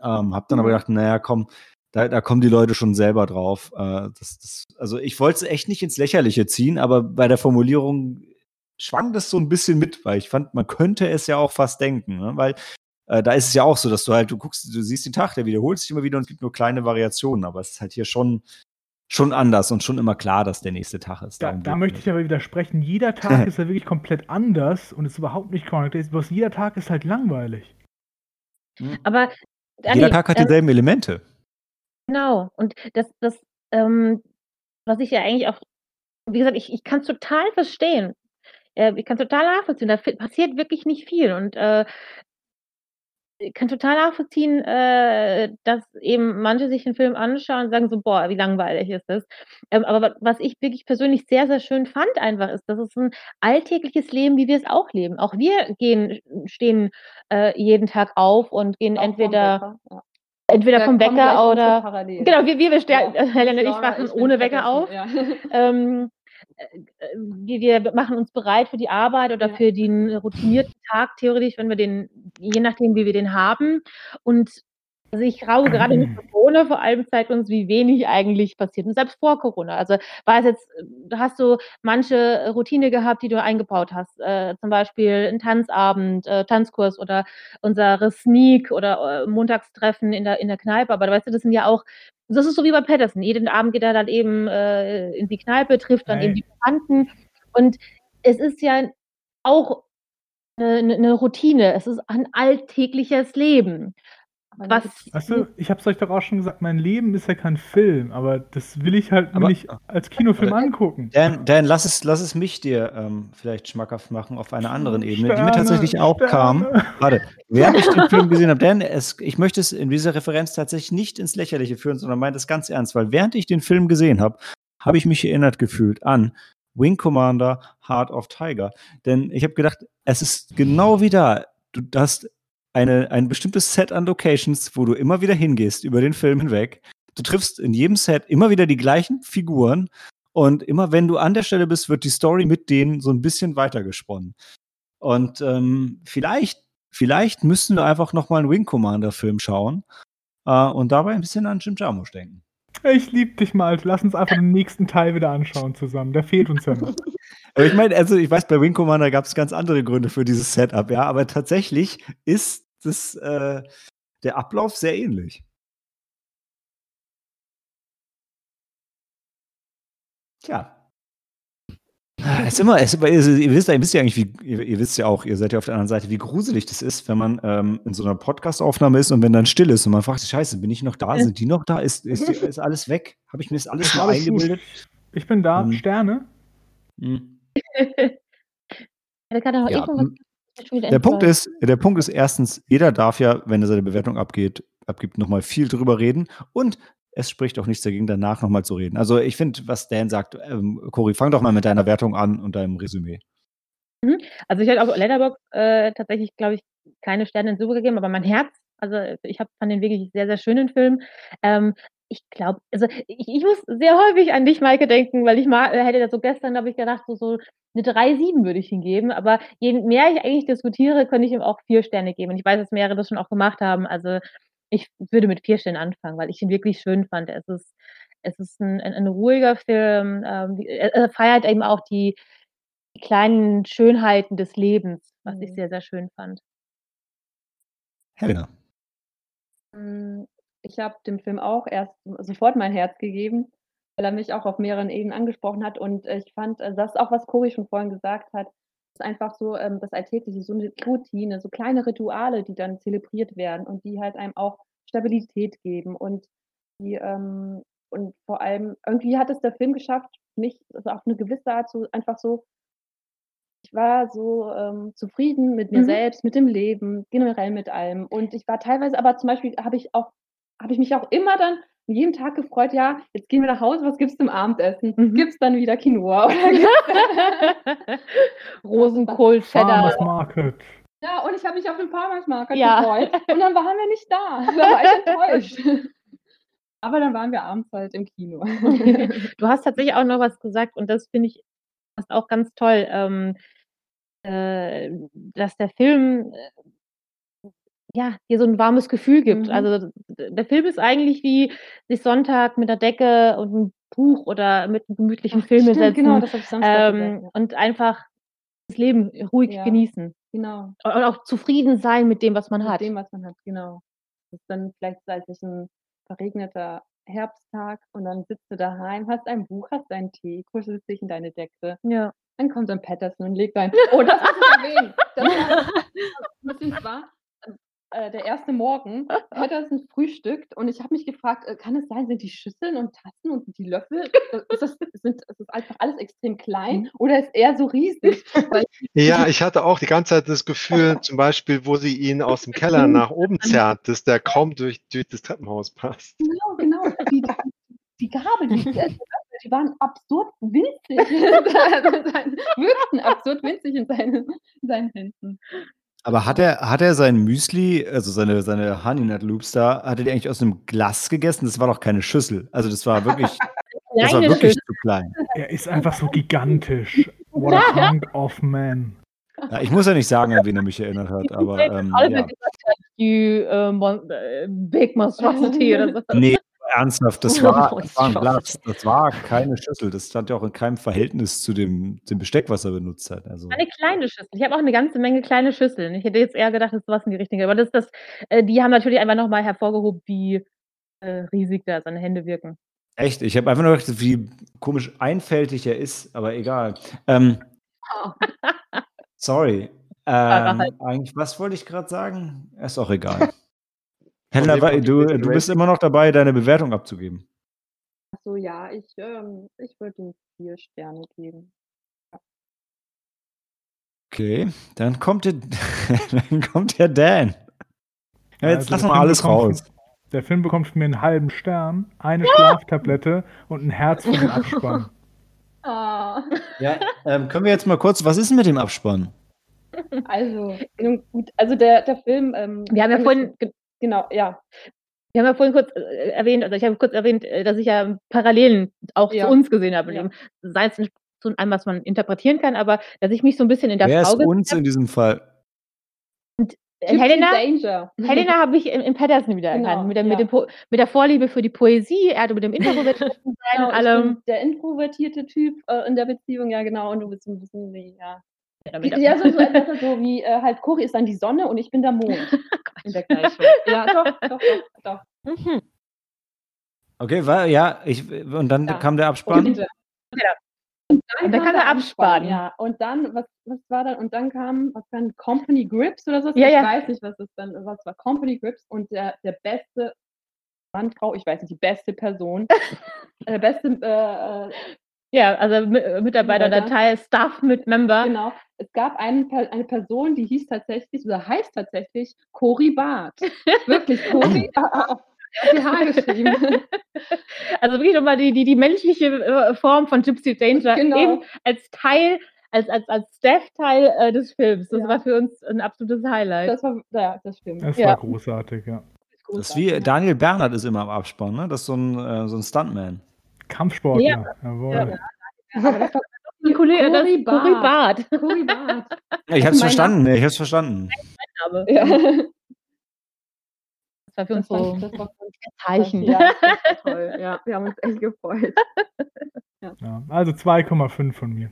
Ähm, hab dann aber gedacht, naja, komm, da, da kommen die Leute schon selber drauf. Äh, das, das, also ich wollte es echt nicht ins Lächerliche ziehen, aber bei der Formulierung schwang das so ein bisschen mit, weil ich fand, man könnte es ja auch fast denken, ne? weil äh, da ist es ja auch so, dass du halt, du guckst, du siehst den Tag, der wiederholt sich immer wieder und es gibt nur kleine Variationen, aber es ist halt hier schon, schon anders und schon immer klar, dass der nächste Tag ist. Da, da möchte ich aber widersprechen. Jeder Tag *laughs* ist ja wirklich komplett anders und ist überhaupt nicht Day. Bloß jeder Tag ist halt langweilig. Aber Dani, Jeder Tag hat ähm, dieselben Elemente. Genau. Und das, das, ähm, was ich ja eigentlich auch, wie gesagt, ich, ich kann es total verstehen. Äh, ich kann total nachvollziehen. Da passiert wirklich nicht viel. Und äh, ich kann total nachvollziehen, äh, dass eben manche sich den Film anschauen und sagen so, boah, wie langweilig ist das. Ähm, aber wa- was ich wirklich persönlich sehr, sehr schön fand einfach ist, dass es ein alltägliches Leben, wie wir es auch leben. Auch wir gehen, stehen äh, jeden Tag auf und gehen Auch entweder, ja. entweder vom Wecker oder. Genau, wir, wir, wir Ja. Helena und ich wachen ohne Wecker auf. Ja. Ähm, äh, äh, wir, wir machen uns bereit für die Arbeit oder Ja. für den routinierten Tag, theoretisch, wenn wir den, je nachdem, wie wir den haben. Und also ich glaube, gerade mit *clears throat* Corona vor allem zeigt uns, wie wenig eigentlich passiert. Und selbst vor Corona. Also war es jetzt, äh, hast du manche Routine gehabt, die du eingebaut hast. Äh, zum Beispiel ein Tanzabend, äh, Tanzkurs oder unsere Sneak oder äh, Montagstreffen in der, in der Kneipe. Aber weißt du, das sind ja auch das ist so wie bei Patterson. Jeden Abend geht er dann eben äh, in die Kneipe, trifft dann Hey. eben die Bekannten. Und es ist ja auch eine, eine Routine. Es ist ein alltägliches Leben. Was, du, ich habe es euch doch auch schon gesagt, mein Leben ist ja kein Film, aber das will ich halt Aber- nicht als Kinofilm aber- angucken. Dan, Dan lass, es, lass es mich dir ähm, vielleicht schmackhaft machen auf einer anderen Ebene, die mir Sterne, tatsächlich auch Sterne. kam. Warte, während ich den Film gesehen habe, Dan, es, ich möchte es in dieser Referenz tatsächlich nicht ins Lächerliche führen, sondern meine das ganz ernst, weil während ich den Film gesehen habe, habe ich mich erinnert gefühlt an Wing Commander Heart of Tiger. Denn ich habe gedacht, es ist genau wie da. Du hast eine, ein bestimmtes Set an Locations, wo du immer wieder hingehst über den Film hinweg. Du triffst in jedem Set immer wieder die gleichen Figuren und immer wenn du an der Stelle bist, wird die Story mit denen so ein bisschen weitergesponnen. Und ähm, vielleicht, vielleicht müssten wir einfach noch mal einen Wing Commander Film schauen äh, und dabei ein bisschen an Jim Jarmusch denken. Ich lieb dich mal. Lass uns einfach den nächsten Teil wieder anschauen zusammen. Der fehlt uns ja noch. *laughs* Aber ich meine, also ich weiß, bei Wing Commander gab es ganz andere Gründe für dieses Setup, ja, aber tatsächlich ist das, äh, der Ablauf sehr ähnlich. Tja. Es ist immer, es also ihr wisst ja, ihr wisst ja eigentlich, wie, ihr, ihr wisst ja auch, ihr seid ja auf der anderen Seite, wie gruselig das ist, wenn man ähm, in so einer Podcast-Aufnahme ist und wenn dann still ist und man fragt sich, scheiße, bin ich noch da? Sind die noch da? Ist, ist, *laughs* ist alles weg? Habe ich mir das alles gut. eingebildet? Ich bin da. Ähm. Sterne. Hm. *laughs* da kann doch Ja, irgendwas Der Punkt ist, der Punkt ist erstens, jeder darf ja, wenn er seine Bewertung abgeht, abgibt, nochmal viel drüber reden und es spricht auch nichts dagegen, danach nochmal zu reden. Also ich finde, was Dan sagt, ähm, Cory, fang doch mal mit deiner Wertung an und deinem Resümee. Also ich hätte auf Letterboxd äh, tatsächlich, glaube ich, keine Sterne hinzugegeben, aber mein Herz, also ich habe fand den wirklich sehr, sehr schönen Film. Ähm, ich glaube, also ich, ich muss sehr häufig an dich, Maike, denken, weil ich mal äh, hätte das so gestern, habe ich gedacht, so, so eine 3,7 würde ich ihm geben. Aber je mehr ich eigentlich diskutiere, könnte ich ihm auch vier Sterne geben. Und ich weiß, dass mehrere das schon auch gemacht haben. Also ich würde mit vier Sternen anfangen, weil ich ihn wirklich schön fand. Es ist, es ist ein, ein, ein ruhiger Film. Ähm, die- er, er feiert eben auch die, die kleinen Schönheiten des Lebens, was ich Mhm. sehr, sehr schön fand. Helena. Ich habe dem Film auch erst sofort mein Herz gegeben, weil er mich auch auf mehreren Ebenen angesprochen hat und, äh, ich fand, äh, das ist auch, was Cory schon vorhin gesagt hat, ist einfach so ähm, das Alltägliche, so eine Routine, so kleine Rituale, die dann zelebriert werden und die halt einem auch Stabilität geben und die ähm, und vor allem irgendwie hat es der Film geschafft, mich also auf eine gewisse Art so einfach so ich war so, ähm, zufrieden mit mir Mhm. selbst, mit dem Leben, generell mit allem. Und ich war teilweise aber zum Beispiel habe ich auch habe ich mich auch immer dann jeden Tag gefreut: „Ja, jetzt gehen wir nach Hause, was gibt's zum Abendessen?“ Mhm. Gibt's dann wieder Quinoa *laughs* oder *laughs* Rosenkohl, Farmers Cheddar. Market. Ja, und ich habe mich auf den Farmers Market Ja. gefreut und dann waren wir nicht da. *laughs* Da war ich enttäuscht. Aber dann waren wir abends halt im Kino. Du hast tatsächlich auch noch was gesagt und das finde ich fast auch ganz toll, ähm, äh, dass der Film, äh, ja, dir so 'n warmes Gefühl gibt. Mhm. Also, der Film ist eigentlich wie sich Sonntag mit 'ner Decke und 'n Buch oder mit 'nem gemütlichen Ach, Film stimmt, hinsetzen, genau, das habe ich Samstag gesagt, ähm, und einfach das Leben ruhig Ja. genießen. Genau. Und auch zufrieden sein mit dem, was man Mit hat. dem, was man hat, genau. Das ist dann vielleicht ein verregneter Herbsttag und dann sitzt du daheim, hast ein Buch, hast deinen Tee, kuschelst dich in deine Decke. Ja. Dann kommt dann Patterson und legt ein oh, das muss ich erwähnen. Das war *laughs* lustig war, äh, der erste Morgen, Patterson frühstückt und ich habe mich gefragt, äh, kann es sein, sind die Schüsseln und Tassen und die Löffel, äh, ist das sind ist das einfach alles extrem klein Mhm. oder ist er so riesig? *laughs* Ja, ich hatte auch die ganze Zeit das Gefühl, zum Beispiel, wo sie ihn aus dem Keller nach oben zerrt, dass der kaum durch durch das Treppenhaus passt. Genau, genau. Die die Gabel, die *laughs* die die waren absurd winzig. wirkten *laughs* absurd winzig in seinen in seinen Händen. Aber hat er hat er sein Müsli, also seine seine Honey Nut Loops da, hat er die eigentlich aus 'nem Glas gegessen? Das war doch keine Schüssel. Also, das war wirklich *laughs* das war wirklich Schüssel. zu klein. Er ist einfach so gigantisch. What a hunk of man. Ja, ich muss ja nicht sagen, an wen er mich erinnert hat, aber, ähm, Oliver ja. gesagt hat, you, äh, äh, big monstrosity oder so. Ne, ernsthaft, das *laughs* war das war 'n Glas. Das war keine Schüssel. Das stand ja auch in keinem Verhältnis zu dem dem Besteck, was er benutzt hat. Also Eine kleine Schüssel. Ich habe auch 'ne ganze Menge kleine Schüsseln. Ich hätte jetzt eher gedacht, das ist was in die Richtung. Aber das das äh, die haben natürlich einfach noch mal hervorgehoben, wie, äh, riesig da seine Hände wirken. Echt? Ich habe einfach nur gedacht, wie komisch einfältig er ist, aber egal. Ähm Oh. sorry. *laughs* Ähm, halt eigentlich was wollte ich grad sagen? Ist auch egal. *laughs* Wei du du bist immer noch dabei, deine Bewertung abzugeben. Ach so, ja, ich, ähm ich würde ihm 4 Sterne geben. Ja. Okay, dann kommt der *laughs* dann kommt der Dan. Ja, jetzt Also, wir Film alles bekommt raus. der Film bekommt von mir 'n halben Stern, eine Schlaftablette und 'n Herz für den Abspann. *laughs* Ah. Ja, ähm, können wir jetzt mal kurz was ist denn mit dem Abspann? Also, nun gut, also der der Film, ähm, Wir haben ja vorhin genau, ja. wir haben ja vorhin kurz, äh, erwähnt also, ich habe kurz erwähnt, äh, dass ich ja Parallelen auch Ja. zu uns gesehen habe in Ja. dem sei es nicht zu einem, was man interpretieren kann, aber dass ich mich so 'n bisschen in der Wer Frau ist uns in diesem Fall? Äh, Gypsy Helena. Helena habe ich in in Patterson wiedererkannt, Genau, mit der mit ja. dem Po mit der Vorliebe für die Poesie, er hatte mit dem *laughs* introvertierten Sein Genau, und allem. der introvertierte Typ, äh, in der Beziehung, ja genau, und du bist so 'n bisschen wie ja. Damit Ja, so so *laughs* so wie, äh, halt Cory ist dann die Sonne und ich bin der Mond *laughs* in der Gleichung. Ja, doch, doch, doch, doch. Mhm. Okay, wa ja, ich und dann Ja. kam der Abspann? Und, äh, Ja. und dann Und dann kam der Abspann. Ja, und dann was was war dann und dann kam was dann Company Grips oder so? Ja, ich ja. weiß nicht, was das dann was war Company Grips und der der beste Mann, Frau, ich weiß nicht, die beste Person, *laughs* der beste, äh, äh Ja, also äh, Mitarbeiter. Teil Staff mit Member. Genau. Es gab einen eine Person, die hieß tatsächlich oder heißt tatsächlich Cory Barth. Wirklich, *laughs* Cory auf PH geschrieben. *laughs* Also wirklich noch mal die die die menschliche, äh, Form von Gypsy Danger Genau. eben als Teil als als als Staff-Teil, äh, des Films. Das Ja. war für uns 'n absolutes Highlight. Das war ja, das stimmt. Es Ja. war großartig, ja. Das ist wie Daniel Bernhardt ist immer im Abspann, ne? Das ist so 'n äh, so 'n Stuntman. Kampfsportler, Ja. jawohl. Ja. Aber das war. Barth. Cory Barth. Ja, ich habe es Mein verstanden, ich habe es verstanden. Name. Ja. Das war für uns Das so uns Zeichen. Ja, das war toll. Ja, wir haben uns echt gefreut. Ja, also 2,5 von mir.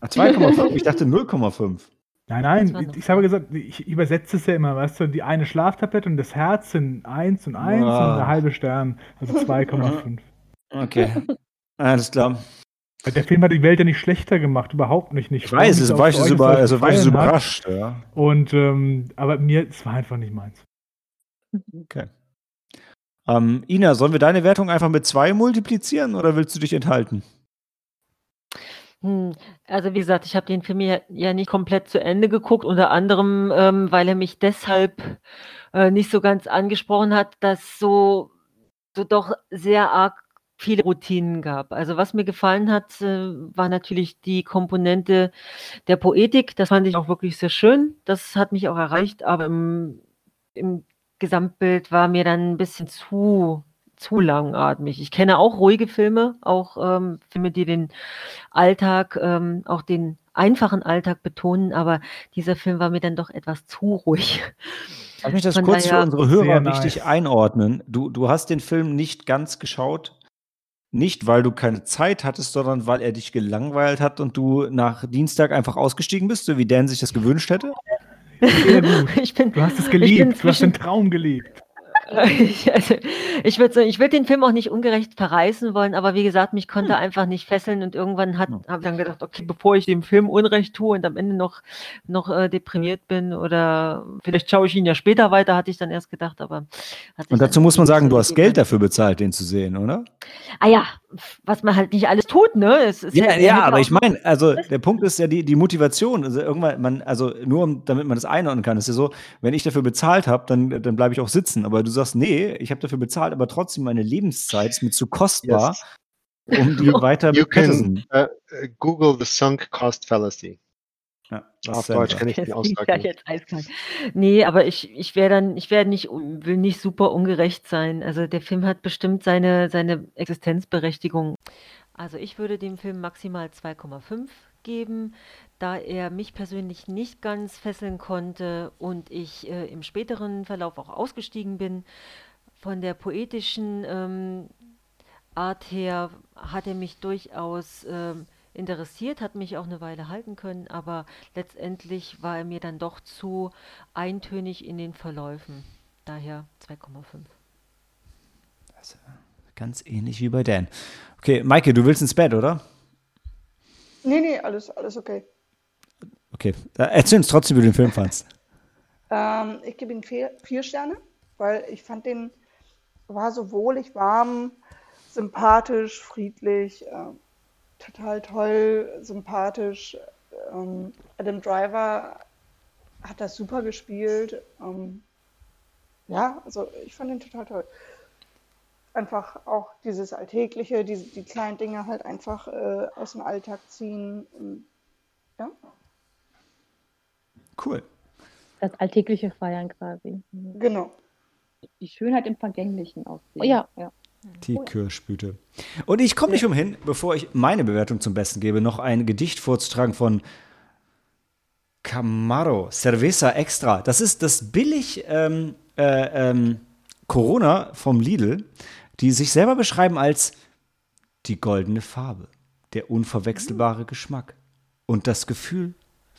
Ah, 2,5? Ich dachte 0,5. Nein, nein, ich habe gesagt, ich übersetze es ja immer, weißt du, die eine Schlaftablette und das Herz sind 1 und 1 und Ah. 'n halbe Stern, also *laughs* 2,5. Okay, alles klar. Der Film hat die Welt ja nicht schlechter gemacht, überhaupt nicht. nicht. Ich weiß, es war ich über, also war ich so überrascht. Ja. Und, ähm, aber mir, es war einfach nicht meins. Okay. Ähm, Ina, sollen wir deine Wertung einfach mit zwei multiplizieren oder willst du dich enthalten? Hm, also wie gesagt, ich habe den Film ja, ja nicht komplett zu Ende geguckt, unter anderem, ähm, weil er mich deshalb äh, nicht so ganz angesprochen hat, dass so, so doch sehr arg viele Routinen gab. Also was mir gefallen hat, äh, war natürlich die Komponente der Poetik. Das fand ich auch wirklich sehr schön. Das hat mich auch erreicht, aber im, im Gesamtbild war mir dann ein bisschen zu zu langatmig. Ich kenne auch ruhige Filme, auch ähm, Filme, die den Alltag, ähm, auch den einfachen Alltag betonen, aber dieser Film war mir dann doch etwas zu ruhig. Lass mich das Von kurz für daher- unsere Sehr Hörer nice. richtig einordnen. Du, du hast den Film nicht ganz geschaut, nicht weil du keine Zeit hattest, sondern weil er dich gelangweilt hat und du nach Dienstag einfach ausgestiegen bist, so wie Dan sich das gewünscht hätte? Gut. *laughs* ich bin, Du hast es Ich bin geliebt, du hast den Traum gelebt. Ich, *laughs* also, ich würde ich würd den Film auch nicht ungerecht verreißen wollen, aber wie gesagt, mich konnte Hm. einfach nicht fesseln und irgendwann habe ich dann gedacht, okay, bevor ich dem Film Unrecht tue und am Ende noch, noch äh, deprimiert bin oder vielleicht schaue ich ihn ja später weiter, hatte ich dann erst gedacht, aber Und dazu muss man sagen, du hast. Geld dafür bezahlt, den zu sehen, oder? Ah ja, was man halt nicht alles tut, ne? Es ist Ja, ja, hätte aber ich meine, also der Punkt ist ja die, die Motivation. Also irgendwann, man, also nur um, damit man das einordnen kann, ist ja so, wenn ich dafür bezahlt habe, dann, dann bleibe ich auch sitzen. Aber du sagst, nee, ich habe dafür bezahlt, aber trotzdem meine Lebenszeit ist mir zu kostbar, Yes. um die *laughs* weiter You can uh, Google the sunk cost fallacy. Ja, Auf Deutsch kenne ich den klingt Ausdruck ja nicht. jetzt eiskalt. Nee, aber ich, ich wäre dann, ich werde nicht, will nicht super ungerecht sein. Also der Film hat bestimmt seine, seine Existenzberechtigung. Also ich würde dem Film maximal 2,5 geben, da er mich persönlich nicht ganz fesseln konnte und ich äh, im späteren Verlauf auch ausgestiegen bin. Von der poetischen ähm, Art her hat er mich durchaus ähm, interessiert, hat mich auch eine Weile halten können, aber letztendlich war er mir dann doch zu eintönig in den Verläufen. Daher 2,5. Ganz ähnlich wie bei Dan. Okay, Maike, du willst ins Bett, oder? Nee, nee, alles, alles okay. Okay, äh, erzähl uns trotzdem, wie du den Film fandst. Ähm, ich gebe ihm vier, vier Sterne, weil ich fand den, war so wohlig, warm, sympathisch, friedlich, ähm, total toll, sympathisch. Ähm, Adam Driver hat das super gespielt. Ähm, ja, also ich fand den total toll. Einfach auch dieses Alltägliche, die, die kleinen Dinge halt einfach äh, aus dem Alltag ziehen. Ja, Cool. Das alltägliche Feiern quasi. Mhm. genau. Die Schönheit im Vergänglichen auch. sehen. Ja. ja. Die Kirschblüte. Und ich komme nicht umhin, bevor ich meine Bewertung zum Besten gebe, noch ein Gedicht vorzutragen von Camaro, Cerveza Extra. Das ist das billig ähm, äh, ähm, Corona vom Lidl, die sich selber beschreiben als die goldene Farbe, der unverwechselbare Geschmack und das Gefühl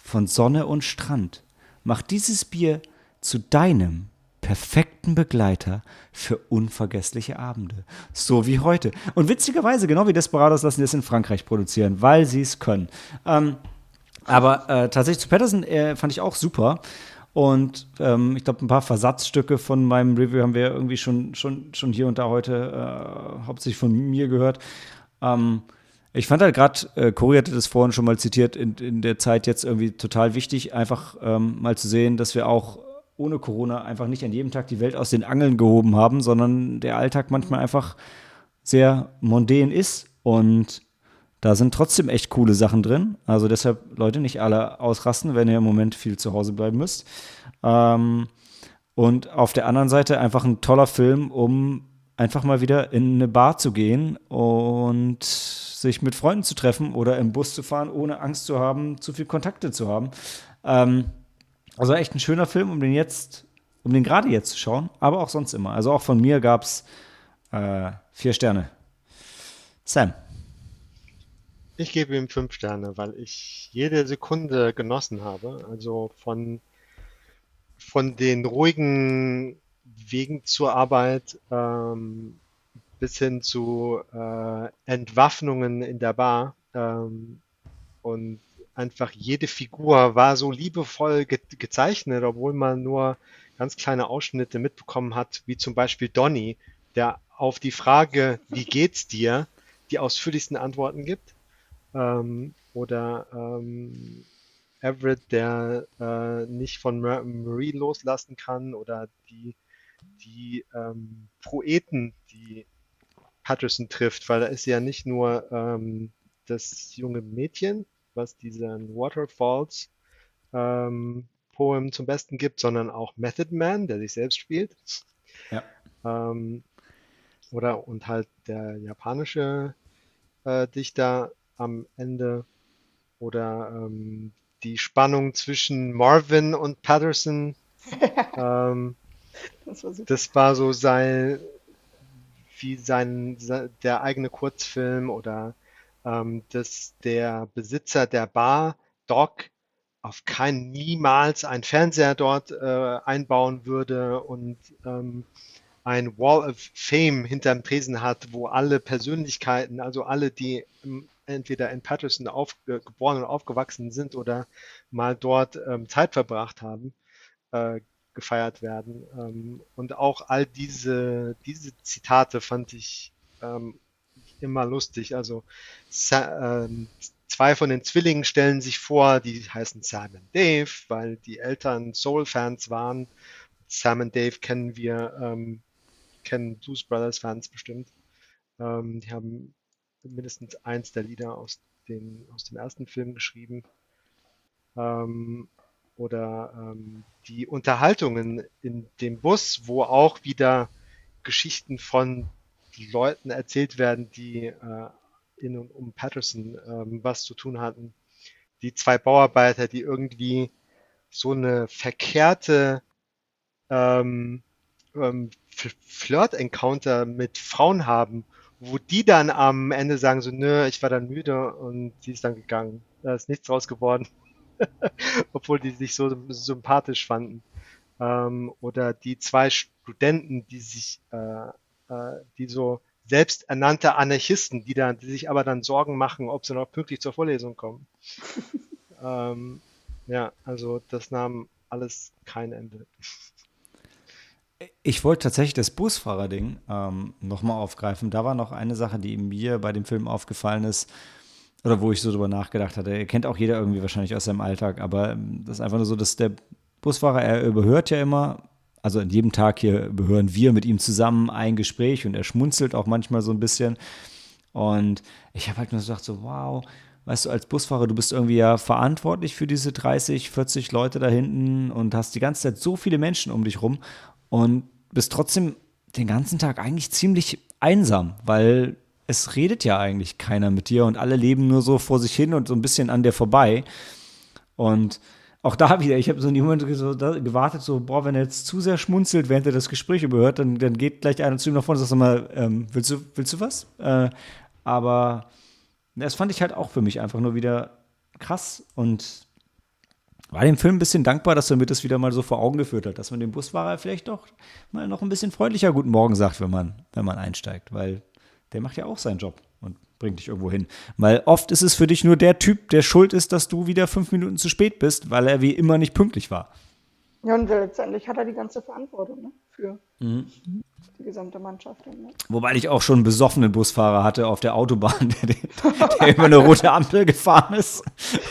von Sonne und Strand macht dieses Bier zu deinem perfekten Begleiter für unvergessliche Abende. So wie heute. Und witzigerweise, genau wie Desperados, lassen die das in Frankreich produzieren, weil sie es können. Ähm, aber äh, tatsächlich zu Patterson äh, fand ich auch super. Und ähm, ich glaube, ein paar Versatzstücke von meinem Review haben wir irgendwie schon, schon, schon hier und da heute äh, hauptsächlich von mir gehört. Ähm, ich fand halt gerade, äh, Cory hatte das vorhin schon mal zitiert, in, in der Zeit jetzt irgendwie total wichtig, einfach ähm, mal zu sehen, dass wir auch ohne Corona einfach nicht an jedem Tag die Welt aus den Angeln gehoben haben, sondern der Alltag manchmal einfach sehr mondän ist und da sind trotzdem echt coole Sachen drin. Also deshalb, Leute, nicht alle ausrasten, wenn ihr im Moment viel zu Hause bleiben müsst. Ähm, und auf der anderen Seite einfach ein toller Film, um einfach mal wieder in eine Bar zu gehen und sich mit Freunden zu treffen oder im Bus zu fahren, ohne Angst zu haben, zu viel Kontakte zu haben. Ähm, also echt ein schöner Film, um den jetzt, um den gerade jetzt zu schauen, aber auch sonst immer. Also auch von mir gab es äh, vier Sterne. Sam. Ich gebe ihm fünf Sterne, weil ich jede Sekunde genossen habe. Also von, von den ruhigen Wegen zur Arbeit ähm, bis hin zu äh, Entwaffnungen in der Bar. Ähm, und einfach jede Figur war so liebevoll ge gezeichnet, obwohl man nur ganz kleine Ausschnitte mitbekommen hat, wie zum Beispiel Donny, der auf die Frage, wie geht's dir, die ausführlichsten Antworten gibt. Ähm, oder ähm, Everett, der äh, nicht von Marie loslassen kann, oder die, die ähm, Poeten, die Patterson trifft, weil da ist ja nicht nur ähm, das junge Mädchen, was diesen Waterfalls ähm, Poem zum Besten gibt, sondern auch Method Man, der sich selbst spielt. Ja. Ähm, oder und halt der japanische äh, Dichter am Ende oder ähm, die Spannung zwischen Marvin und Patterson. *laughs* ähm, das, war das, war so sein, wie sein, der eigene Kurzfilm oder ähm, dass der Besitzer der Bar, Doc, auf keinen niemals einen Fernseher dort äh, einbauen würde und ähm, ein Wall of Fame hinterm Tresen hat, wo alle Persönlichkeiten, also alle, die entweder in Patterson auf, äh, geboren und aufgewachsen sind oder mal dort ähm, Zeit verbracht haben, äh, gefeiert werden. Ähm, und auch all diese, diese Zitate fand ich ähm, immer lustig. Also ähm, zwei von den Zwillingen stellen sich vor, die heißen Sam und Dave, weil die Eltern Soul-Fans waren. Sam und Dave kennen wir, ähm, kennen Blues Brothers-Fans bestimmt. Ähm, die haben mindestens eins der Lieder aus, den, aus dem ersten Film geschrieben. Ähm, oder ähm, die Unterhaltungen in dem Bus, wo auch wieder Geschichten von Leuten erzählt werden, die äh, in und um Patterson ähm, was zu tun hatten. Die zwei Bauarbeiter, die irgendwie so eine verkehrte ähm, ähm, Flirt-Encounter mit Frauen haben, wo die dann am Ende sagen so, nö, ich war dann müde und sie ist dann gegangen. Da ist nichts draus geworden. *laughs* Obwohl die sich so sympathisch fanden. Ähm, oder die zwei Studenten, die sich, äh, äh, die so selbsternannte Anarchisten, die dann, die sich aber dann Sorgen machen, ob sie noch pünktlich zur Vorlesung kommen. *laughs* ähm, ja, also das nahm alles kein Ende. Ich wollte tatsächlich das Busfahrerding ähm, nochmal aufgreifen. Da war noch eine Sache, die mir bei dem Film aufgefallen ist, oder wo ich so drüber nachgedacht hatte. Kennt auch jeder irgendwie wahrscheinlich aus seinem Alltag, aber ähm, das ist einfach nur so, dass der Busfahrer, er überhört ja immer, also an jedem Tag hier überhören wir mit ihm zusammen ein Gespräch und er schmunzelt auch manchmal so ein bisschen. Und ich habe halt nur gesagt, so, wow, weißt du, als Busfahrer, du bist irgendwie ja verantwortlich für diese 30, 40 Leute da hinten und hast die ganze Zeit so viele Menschen um dich rum und bist trotzdem den ganzen Tag eigentlich ziemlich einsam, weil es redet ja eigentlich keiner mit dir und alle leben nur so vor sich hin und so ein bisschen an dir vorbei. Und auch da wieder, ich habe so in Moment so gewartet, so, boah, wenn er jetzt zu sehr schmunzelt, während er das Gespräch überhört, dann, dann geht gleich einer zu ihm nach vorne und sagt mal, ähm, willst, du, willst du was? Äh, aber das fand ich halt auch für mich einfach nur wieder krass und war dem Film ein bisschen dankbar, dass er mir das wieder mal so vor Augen geführt hat, dass man dem Busfahrer vielleicht doch mal noch ein bisschen freundlicher Guten Morgen sagt, wenn man, wenn man einsteigt, weil der macht ja auch seinen Job und bringt dich irgendwo hin. Weil oft ist es für dich nur der Typ, der schuld ist, dass du wieder fünf Minuten zu spät bist, weil er wie immer nicht pünktlich war. Ja, und letztendlich hat er die ganze Verantwortung ne, für mhm. die gesamte Mannschaft. Ne? Wobei ich auch schon einen besoffenen Busfahrer hatte auf der Autobahn, *laughs* der, der über eine rote Ampel gefahren ist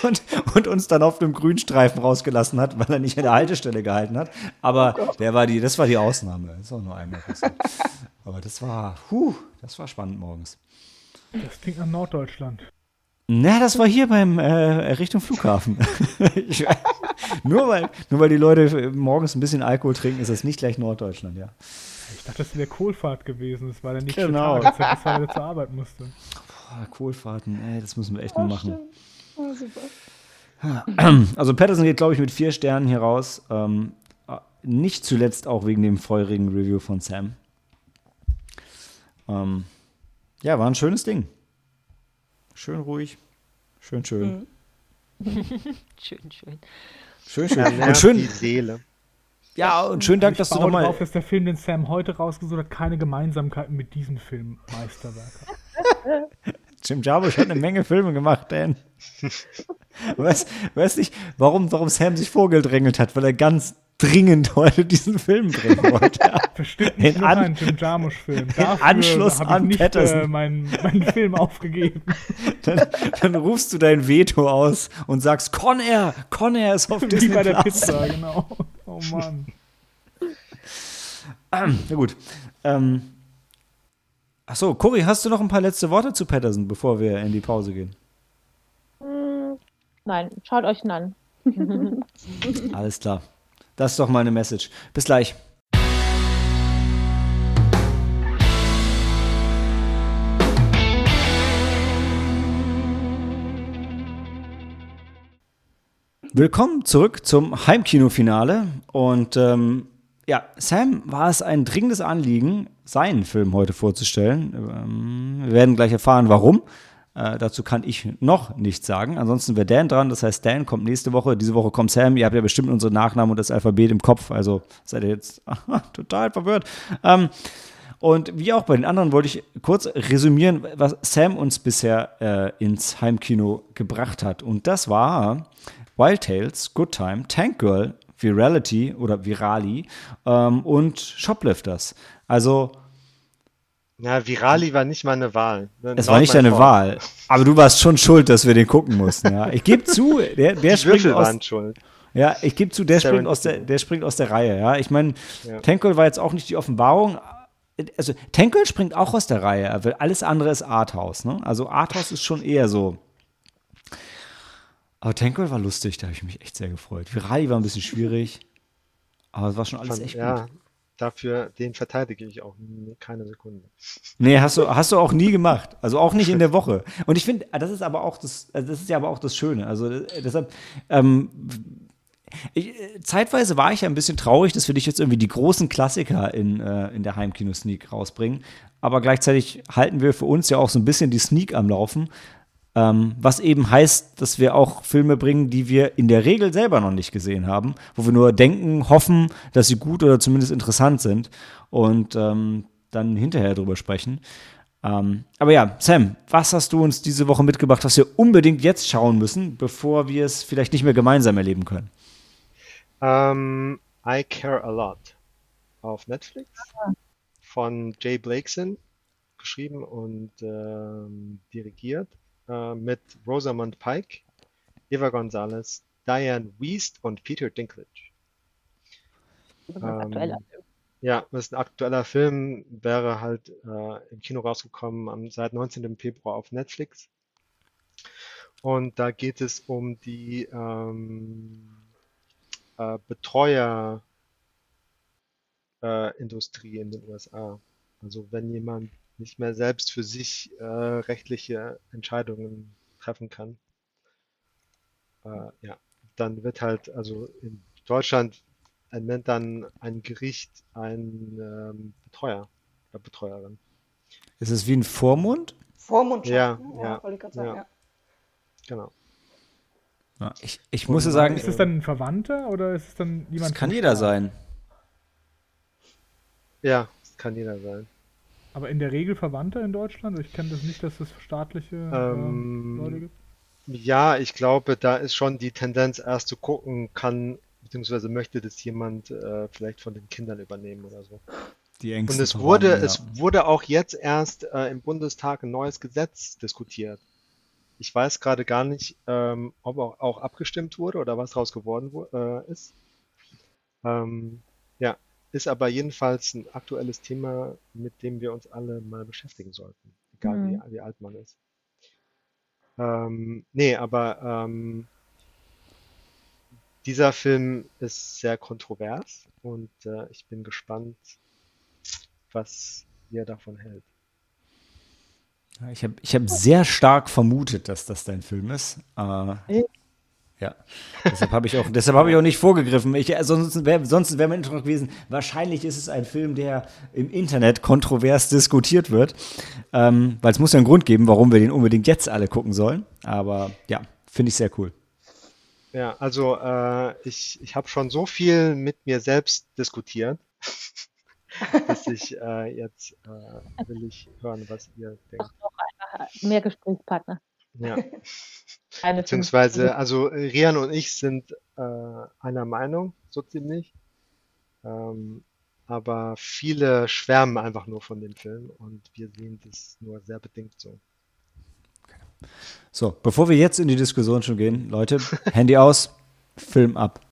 und, und, uns dann auf einem Grünstreifen rausgelassen hat, weil er nicht an der Haltestelle gehalten hat. Aber oh der war die, das war die Ausnahme. Das ist auch nur einmal passiert. Aber das war, huh, das war spannend morgens. Das klingt nach Norddeutschland. Na, das war hier beim äh, Richtung Flughafen. *laughs* nur, weil, nur weil die Leute morgens ein bisschen Alkohol trinken, ist das nicht gleich Norddeutschland, ja. Ich dachte, das wäre Kohlfahrt gewesen. Das war dann nicht genau. Tag, als er zur Arbeit musste. Boah, Kohlfahrten, ey, das müssen wir echt oh, mal machen. Oh, *clears throat* also Patterson geht, glaube ich, mit vier Sternen hier raus. Ähm, nicht zuletzt auch wegen dem feurigen Review von Sam. Ähm, ja, war ein schönes Ding. Schön ruhig. Schön, schön. Mhm. *laughs* schön, schön. Schön, schön. Ja, und schön. Die Seele. Ja, und schönen Dank, dass du nochmal. darauf, dass der Film, den Sam heute rausgesucht hat, keine Gemeinsamkeiten mit diesem Film Meisterwerk hat. *laughs* Jim Jarmusch hat eine Menge Filme gemacht, Dan. *laughs* Weiß, weiß nicht, warum, warum Sam sich vorgedrängelt hat, weil er ganz dringend heute diesen Film bringen wollte. *laughs* Bestimmt nicht In noch an- ein Jim Jarmusch-Film. Anschluss habe ich an nicht Patterson. äh, meinen, meinen Film aufgegeben. *laughs* Dann, dann rufst du dein Veto aus und sagst, Con Air, Con Air ist auf Wie Disney bei der. Pizza, genau. Oh Mann. Na gut. Ähm, Achso, Cory, hast du noch ein paar letzte Worte zu Patterson, bevor wir in die Pause gehen? Hm, nein, schaut euch ihn an. *laughs* Alles klar. Das ist doch mal eine Message. Bis gleich. Willkommen zurück zum Heimkinofinale. Und ähm, ja, Sam war es ein dringendes Anliegen, seinen Film heute vorzustellen. Ähm, wir werden gleich erfahren, warum. Äh, dazu kann ich noch nichts sagen. Ansonsten wäre Dan dran. Das heißt, Dan kommt nächste Woche. Diese Woche kommt Sam. Ihr habt ja bestimmt unsere Nachnamen und das Alphabet im Kopf. Also seid ihr jetzt *laughs* total verwirrt. Ähm, und wie auch bei den anderen wollte ich kurz resümieren, was Sam uns bisher äh, ins Heimkino gebracht hat. Und das war Wild Tales, Good Time, Tank Girl, Virality oder Virali ähm, und Shoplifters. Also Ja, Virali war nicht meine Wahl. es war nicht deine Wahl, aber du warst schon schuld, dass wir den gucken mussten. Ja, ich gebe zu, der, der Die springt Würfel aus, waren schuld. ja, ich gebe zu, der springt aus der, der springt aus der Reihe. Ja, ich meine, Ja. Tankel war jetzt auch nicht die Offenbarung. Also Tankel springt auch aus der Reihe, weil alles andere ist Arthouse. Ne? Also Arthouse ist schon eher so. Aber Tankel war lustig, da habe ich mich echt sehr gefreut. Virali war ein bisschen schwierig, aber es war schon alles Fand- echt ja, gut. Dafür, den verteidige ich auch keine Sekunde. Nee, hast du, hast du auch nie gemacht. Also auch nicht in der Woche. *laughs* Und ich finde, das ist aber auch das, also das ist ja aber auch das Schöne. Also äh, deshalb, ähm, ich, äh, zeitweise war ich ja ein bisschen traurig, dass wir dich jetzt irgendwie die großen Klassiker in, äh, in der Heimkino-Sneak rausbringen. Aber gleichzeitig halten wir für uns ja auch so ein bisschen die Sneak am Laufen. Ähm, was eben heißt, dass wir auch Filme bringen, die wir in der Regel selber noch nicht gesehen haben, wo wir nur denken, hoffen, dass sie gut oder zumindest interessant sind und ähm, dann hinterher drüber sprechen. Ähm, aber ja, Sam, was hast du uns diese Woche mitgebracht, was wir unbedingt jetzt schauen müssen, bevor wir es vielleicht nicht mehr gemeinsam erleben können? Ähm, I Care a Lot auf Netflix von Jay Blakeson geschrieben und ähm, dirigiert äh, mit Rosamund Pike, Eva Gonzalez, Diane Wiest und Peter Dinklage. Das ist ein aktueller Ähm, Film. Ja, das ist ein aktueller Film, wäre halt äh, im Kino rausgekommen am, seit 19. Februar auf Netflix. Und da geht es um die ähm, äh, Betreuer äh, in den USA. Also wenn jemand nicht mehr selbst für sich äh, rechtliche Entscheidungen treffen kann, äh, ja, dann wird halt, also in Deutschland nennt dann ein Gericht einen ähm, Betreuer oder Betreuerin. Ist es wie ein Vormund? Vormundschaft. Ja, ne? ja, wollte ich gerade sagen, ja. ja. Genau. Ja, ich, ich muss ja sagen, Ist es dann ein Verwandter oder ist es dann das jemand kann vom jeder sein. Ja, das kann jeder sein. Aber in der Regel Verwandter in Deutschland? Ich kenne das nicht, dass es staatliche ähm, Leute Ähm, gibt. ja, ich glaube, da ist schon die Tendenz, erst zu gucken, kann, beziehungsweise möchte das jemand äh, vielleicht von den Kindern übernehmen oder so. Die Und engsten es wurde, Verwandten, es ja. wurde auch jetzt erst äh, im Bundestag ein neues Gesetz diskutiert. Ich weiß gerade gar nicht, ähm, ob auch, auch abgestimmt wurde oder was daraus geworden wo- äh, ist. Ähm, ja, ist aber jedenfalls ein aktuelles Thema, mit dem wir uns alle mal beschäftigen sollten, egal Mhm. wie, wie alt man ist. Ähm, nee, aber ähm, dieser Film ist sehr kontrovers und äh, ich bin gespannt, was ihr davon hält. Ich habe ich hab sehr stark vermutet, dass das dein Film ist. Äh, ja, deshalb habe ich auch, deshalb habe ich auch nicht vorgegriffen. Ich, äh, sonst wäre sonst wär mein Intro gewesen. Wahrscheinlich ist es ein Film, der im Internet kontrovers diskutiert wird, ähm, weil es muss ja einen Grund geben, warum wir den unbedingt jetzt alle gucken sollen. Aber ja, finde ich sehr cool. Ja, also äh, ich, ich habe schon so viel mit mir selbst diskutiert, *laughs* dass ich äh, jetzt äh, will ich hören, was ihr denkt. Noch einmal mehr Gesprächspartner. Ja. *laughs* Eine Beziehungsweise, also äh, Rian und ich sind äh, einer Meinung, so ziemlich. Ähm, aber viele schwärmen einfach nur von dem Film und wir sehen das nur sehr bedingt so. So, bevor wir jetzt in die Diskussion schon gehen, Leute, *laughs* Handy aus, Film ab.